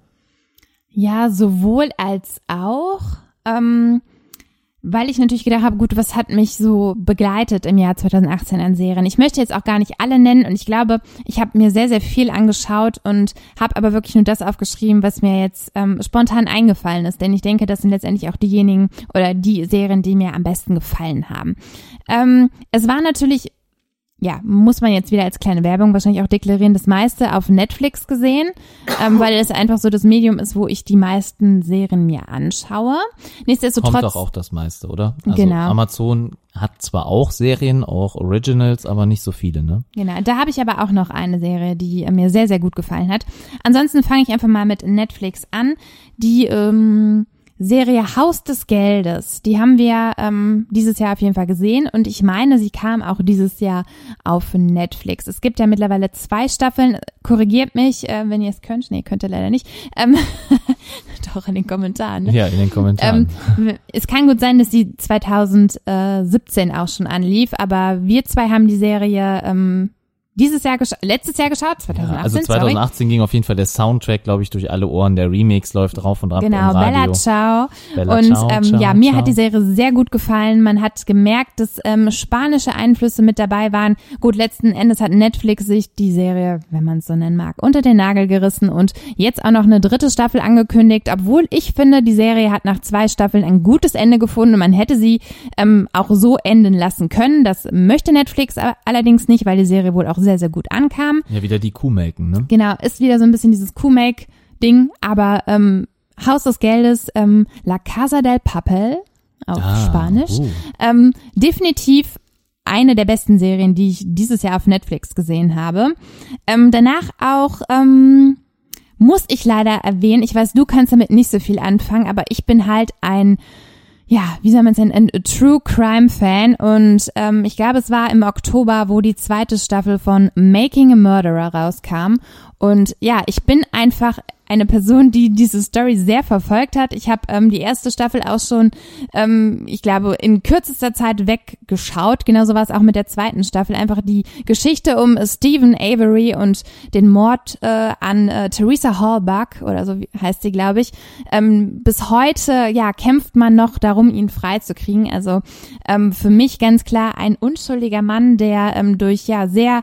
Ja, sowohl als auch. Ähm, weil ich natürlich gedacht habe, gut, was hat mich so begleitet im Jahr 2018 an Serien? Ich möchte jetzt auch gar nicht alle nennen und ich glaube, ich habe mir sehr, sehr viel angeschaut und habe aber wirklich nur das aufgeschrieben, was mir jetzt ähm, spontan eingefallen ist. Denn ich denke, das sind letztendlich auch diejenigen oder die Serien, die mir am besten gefallen haben. Ähm, es war natürlich ja, muss man jetzt wieder als kleine Werbung wahrscheinlich auch deklarieren, das meiste auf Netflix gesehen, ähm, weil es einfach so das Medium ist, wo ich die meisten Serien mir anschaue. Nichtsdestotrotz. Kommt doch auch das meiste, oder? Also Genau. Amazon hat zwar auch Serien, auch Originals, aber nicht so viele, ne? Genau, da habe ich aber auch noch eine Serie, die mir sehr, sehr gut gefallen hat. Ansonsten fange ich einfach mal mit Netflix an. Die ähm, Serie Haus des Geldes, die haben wir ähm, dieses Jahr auf jeden Fall gesehen und ich meine, sie kam auch dieses Jahr auf Netflix. Es gibt ja mittlerweile zwei Staffeln. Korrigiert mich, äh, wenn ihr es könnt. Nee, könnt ihr leider nicht. Ähm, doch in den Kommentaren. Ne? Ja, in den Kommentaren. Ähm, es kann gut sein, dass die 2017 auch schon anlief, aber wir zwei haben die Serie ähm, dieses Jahr letztes Jahr geschaut, 2018, Ja, also sorry. 2018 ging auf jeden Fall der Soundtrack, glaube ich, durch alle Ohren. Der Remix läuft rauf und runter Genau, im Radio. Bella Ciao. Bella und Ciao, ähm, ciao, ja, mir ciao. hat die Serie sehr gut gefallen. Man hat gemerkt, dass ähm, spanische Einflüsse mit dabei waren. Gut, letzten Endes hat Netflix sich die Serie, wenn man es so nennen mag, unter den Nagel gerissen und jetzt auch noch eine dritte Staffel angekündigt. Obwohl ich finde, die Serie hat nach zwei Staffeln ein gutes Ende gefunden und man hätte sie ähm, auch so enden lassen können. Das möchte Netflix allerdings nicht, weil die Serie wohl auch sehr, sehr gut ankam. Ja, wieder die Kuh melken, ne? Genau, ist wieder so ein bisschen dieses Kuh-Make-Ding, aber ähm, Haus des Geldes, ähm, La Casa del Papel, auf Ah, Spanisch, uh. ähm, definitiv eine der besten Serien, die ich dieses Jahr auf Netflix gesehen habe. Ähm, danach auch ähm, muss ich leider erwähnen. Ich weiß, du kannst damit nicht so viel anfangen, aber ich bin halt ein ja, wie soll man es nennen, ein True Crime Fan. Und ähm, ich glaube, es war im Oktober, wo die zweite Staffel von Making a Murderer rauskam. Und ja, ich bin einfach eine Person, die diese Story sehr verfolgt hat. Ich habe ähm, die erste Staffel auch schon, ähm, ich glaube, in kürzester Zeit weggeschaut. Genauso war es auch mit der zweiten Staffel. Einfach die Geschichte um Stephen Avery und den Mord äh, an äh, Theresa Hallbuck oder so heißt sie, glaube ich. Ähm, bis heute, ja, kämpft man noch darum, ihn freizukriegen. Also ähm, für mich ganz klar ein unschuldiger Mann, der ähm, durch ja sehr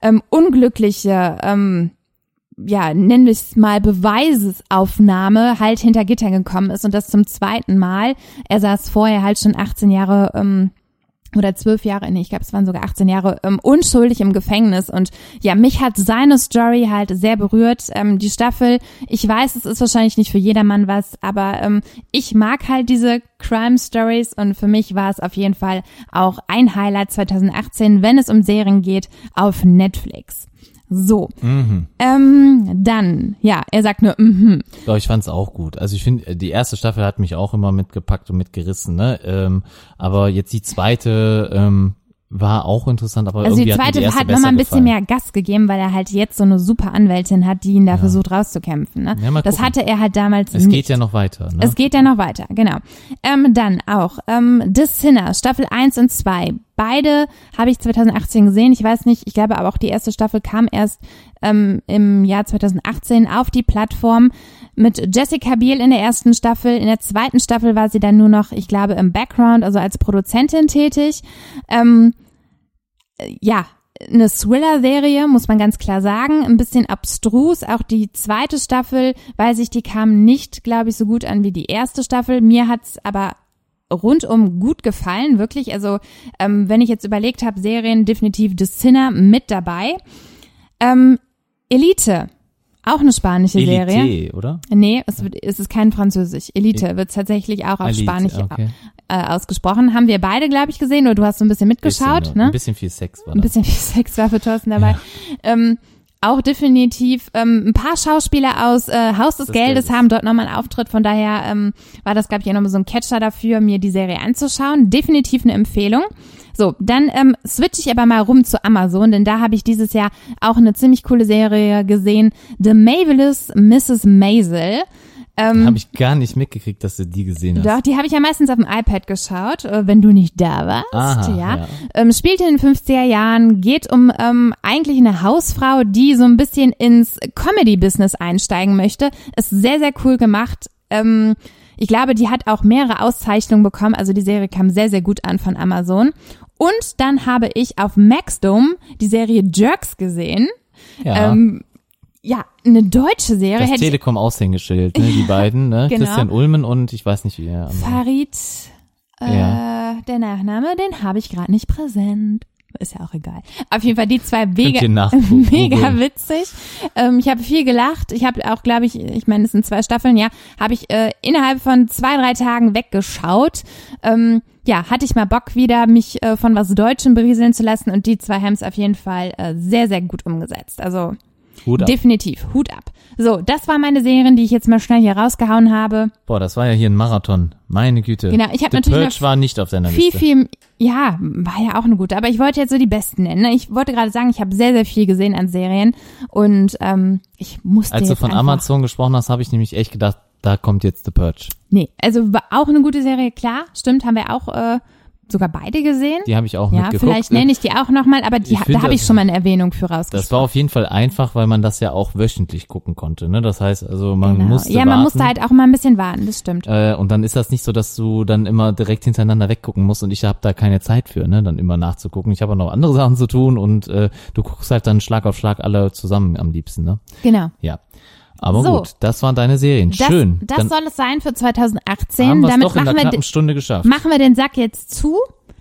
ähm, unglückliche ähm, ja, nennen wir es mal Beweisesaufnahme halt hinter Gittern gekommen ist und das zum zweiten Mal. Er saß vorher halt schon 18 Jahre ähm, oder zwölf Jahre, nee, ich glaube, es waren sogar 18 Jahre ähm, unschuldig im Gefängnis. Und ja, mich hat seine Story halt sehr berührt. Ähm, die Staffel, ich weiß, es ist wahrscheinlich nicht für jedermann was, aber ähm, ich mag halt diese Crime Stories und für mich war es auf jeden Fall auch ein Highlight 2018, wenn es um Serien geht, auf Netflix. So. Mhm. Ähm, dann, ja, er sagt nur, mhm. Ja, ich fand's auch gut. Also ich finde, die erste Staffel hat mich auch immer mitgepackt und mitgerissen, ne? Ähm, aber jetzt die zweite, ähm, war auch interessant, aber also die zweite hat, hat nochmal ein bisschen mehr Gas gegeben, weil er halt jetzt so eine super Anwältin hat, die ihn da ja. versucht rauszukämpfen. Ne? Ja, das hatte er halt damals es nicht. Es geht ja noch weiter. Ne? Es geht ja noch weiter, genau. Ähm, dann auch ähm, The Sinner, Staffel 1 und 2. Beide habe ich 2018 gesehen. Ich weiß nicht, ich glaube aber auch die erste Staffel kam erst ähm, im Jahr 2018 auf die Plattform mit Jessica Biel in der ersten Staffel. In der zweiten Staffel war sie dann nur noch, ich glaube, im Background, also als Produzentin tätig. Ähm, ja, eine Thriller-Serie, muss man ganz klar sagen. Ein bisschen abstrus. Auch die zweite Staffel, weiß ich, die kam nicht, glaube ich, so gut an wie die erste Staffel. Mir hat's aber rundum gut gefallen, wirklich. Also, ähm, wenn ich jetzt überlegt habe, Serien definitiv The Sinner mit dabei. Ähm, Elite auch eine spanische Elite, Serie. oder? Nee, es, wird, es ist kein Französisch. Elite e wird tatsächlich auch auf Elite, Spanisch okay. äh, ausgesprochen. Haben wir beide, glaube ich, gesehen, oder du hast so ein bisschen mitgeschaut, bisschen, ne? Ein bisschen viel Sex war da. Ein bisschen viel Sex war für Thorsten dabei. Ja. Ähm, auch definitiv ähm, ein paar Schauspieler aus äh, Haus des, des Geldes, haben dort nochmal einen Auftritt. Von daher ähm, war das, glaube ich, auch nochmal so ein Catcher dafür, mir die Serie anzuschauen. Definitiv eine Empfehlung. So, dann ähm, switche ich aber mal rum zu Amazon, denn da habe ich dieses Jahr auch eine ziemlich coole Serie gesehen. The Marvelous Mrs. Maisel. Ähm, habe ich gar nicht mitgekriegt, dass du die gesehen hast. Doch, die habe ich ja meistens auf dem iPad geschaut, äh, wenn du nicht da warst. Aha, ja. ja. Ähm, spielt in den 50er Jahren, geht um ähm, eigentlich eine Hausfrau, die so ein bisschen ins Comedy-Business einsteigen möchte. Ist sehr, sehr cool gemacht. Ähm, ich glaube, die hat auch mehrere Auszeichnungen bekommen. Also die Serie kam sehr, sehr gut an von Amazon. Und dann habe ich auf Maxdome die Serie Jerks gesehen. Ja. Ähm, ja, eine deutsche Serie. Das Telekom-Aushängeschild, ne, die beiden, ne? Genau. Christian Ulmen und ich weiß nicht wie er. Farid, äh, Ja. der Nachname, den habe ich gerade nicht präsent. Ist ja auch egal. Auf jeden Fall die zwei mega, mega witzig. Ähm, ich habe viel gelacht. Ich habe auch, glaube ich, ich meine, es sind zwei Staffeln, ja, habe ich äh, innerhalb von zwei, drei Tagen weggeschaut. Ähm, ja, hatte ich mal Bock wieder, mich äh, von was Deutschem berieseln zu lassen und die zwei haben es auf jeden Fall äh, sehr, sehr gut umgesetzt. Also Hut ab. definitiv, Hut ab. So, das war meine Serien, die ich jetzt mal schnell hier rausgehauen habe. Boah, das war ja hier ein Marathon. Meine Güte. Genau, ich hab The natürlich Purge noch war nicht auf deiner viel, Liste. viel, ja, war ja auch eine gute. Aber ich wollte jetzt so die besten nennen. Ne? Ich wollte gerade sagen, ich habe sehr, sehr viel gesehen an Serien und ähm, ich musste Als du von Amazon gesprochen hast, habe ich nämlich echt gedacht, da kommt jetzt The Purge. Nee, also war auch eine gute Serie, klar, stimmt, haben wir auch äh, sogar beide gesehen. Die habe ich auch ja, mitgeguckt. vielleicht nenne ich die auch nochmal, aber die, Ich da habe ich schon mal eine Erwähnung für Das war rausgeschrieben. auf jeden Fall einfach, weil man das ja auch wöchentlich gucken konnte. Ne? Das heißt, also man Genau. musste ja, man warten. musste halt auch mal ein bisschen warten, das stimmt. Äh, und dann ist das nicht so, dass du dann immer direkt hintereinander weggucken musst und ich habe da keine Zeit für, ne, dann immer nachzugucken. Ich habe auch noch andere Sachen zu tun und äh, du guckst halt dann Schlag auf Schlag alle zusammen am liebsten, ne? Genau. Ja. Aber So. gut, das waren deine Serien. Das, Schön. das dann soll es sein für haben 2018. wir es Damit doch in machen einer wir, knappen Stunde geschafft. machen wir den Sack jetzt zu.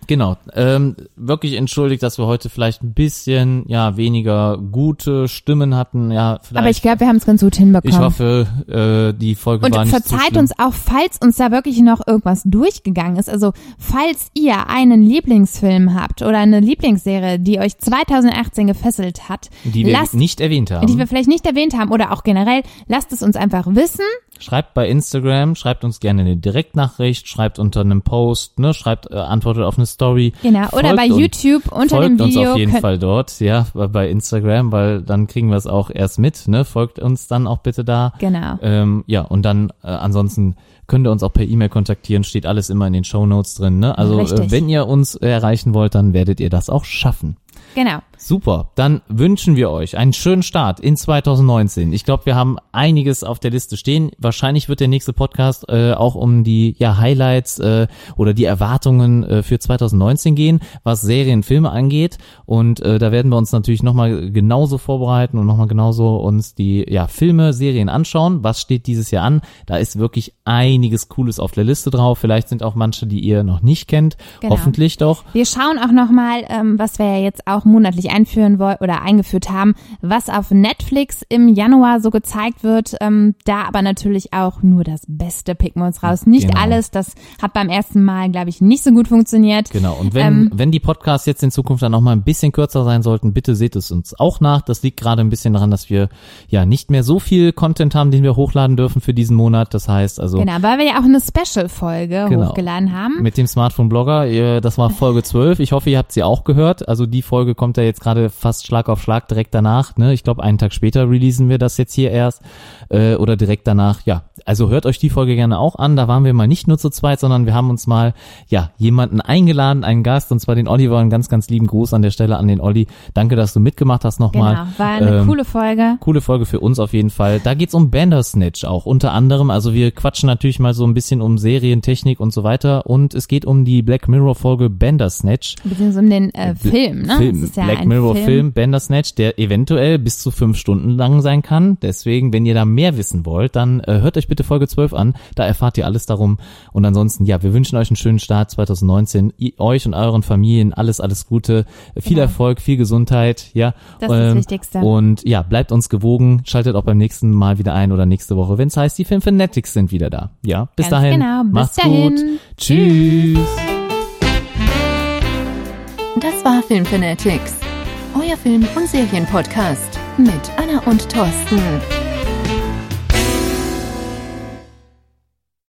Genau. Ähm, wirklich entschuldigt, dass wir heute vielleicht ein bisschen ja weniger gute Stimmen hatten. Ja, vielleicht. Aber ich glaube, wir haben es ganz gut hinbekommen. Ich hoffe, äh, die Folge und war nicht so verzeiht schlimm. uns auch, falls uns da wirklich noch irgendwas durchgegangen ist. Also falls ihr einen Lieblingsfilm habt oder eine Lieblingsserie, die euch 2018 gefesselt hat, die wir lasst, nicht erwähnt haben. die wir vielleicht nicht erwähnt haben oder auch generell, lasst es uns einfach wissen. Schreibt bei Instagram, schreibt uns gerne eine Direktnachricht, schreibt unter einem Post, ne, schreibt, äh, antwortet auf eine Story. Genau. Oder Folgt bei uns- YouTube unter Folgt dem Video. uns auf jeden Fall dort, ja, bei- Instagram, weil dann kriegen wir es auch erst mit, ne? Folgt uns dann auch bitte da. Genau. Ähm, ja, und dann äh, ansonsten könnt ihr uns auch per E-Mail kontaktieren, steht alles immer in den Show Notes drin, ne? Also äh, wenn ihr uns erreichen wollt, dann werdet ihr das auch schaffen. Genau. Super, dann wünschen wir euch einen schönen Start in 2019. Ich glaube, wir haben einiges auf der Liste stehen. Wahrscheinlich wird der nächste Podcast äh, auch um die ja, Highlights äh, oder die Erwartungen äh, für 2019 gehen, was Serien, Filme angeht. Und äh, da werden wir uns natürlich nochmal genauso vorbereiten und nochmal genauso uns die ja, Filme, Serien anschauen. Was steht dieses Jahr an? Da ist wirklich einiges Cooles auf der Liste drauf. Vielleicht sind auch manche, die ihr noch nicht kennt. Genau. Hoffentlich doch. Wir schauen auch nochmal, ähm, was wir ja jetzt auch monatlich einführen wollen oder eingeführt haben, was auf Netflix im Januar so gezeigt wird. Ähm, da aber natürlich auch nur das Beste picken wir uns raus. Nicht Genau. alles, das hat beim ersten Mal, glaube ich, nicht so gut funktioniert. Genau. Und wenn, Ähm, wenn die Podcasts jetzt in Zukunft dann noch mal ein bisschen kürzer sein sollten, bitte seht es uns auch nach. Das liegt gerade ein bisschen daran, dass wir ja nicht mehr so viel Content haben, den wir hochladen dürfen für diesen Monat. Das heißt also Genau, weil wir ja auch eine Special-Folge Genau. hochgeladen haben. mit dem Smartphone-Blogger, das war Folge 12. Ich hoffe, ihr habt sie auch gehört. Also die Folge kommt ja jetzt gerade fast Schlag auf Schlag direkt danach. Ne? Ich glaube, einen Tag später releasen wir das jetzt hier erst äh, oder direkt danach. Ja, also hört euch die Folge gerne auch an. Da waren wir mal nicht nur zu zweit, sondern wir haben uns mal ja jemanden eingeladen, einen Gast, und zwar den Oliver. Einen ganz, ganz lieben Gruß an der Stelle an den Olli. Danke, dass du mitgemacht hast nochmal. Genau, war eine Ähm, coole Folge. Coole Folge für uns auf jeden Fall. Da geht's um Bandersnatch auch unter anderem. Also wir quatschen natürlich mal so ein bisschen um Serientechnik und so weiter. Und es geht um die Black Mirror Folge Bandersnatch. Beziehungsweise um den äh, Film, ne? Film, ja Black Mirror Film. Film. Bandersnatch, der eventuell bis zu fünf Stunden lang sein kann. Deswegen, wenn ihr da mehr wissen wollt, dann äh, hört euch bitte Folge 12 an. Da erfahrt ihr alles darum. Und ansonsten, ja, wir wünschen euch einen schönen Start 2019. I euch und euren Familien alles, alles Gute. Viel Genau. Erfolg, viel Gesundheit, ja. Das ist das Wichtigste. Und ja, bleibt uns gewogen. Schaltet auch beim nächsten Mal wieder ein oder nächste Woche, wenn es heißt, die Filmfanatics sind wieder da. Ja, bis Ganz dahin. genau. Bis Macht's dahin. gut. Tschüss. Das war Filmfanatics, euer Film- und Serienpodcast mit Anna und Thorsten.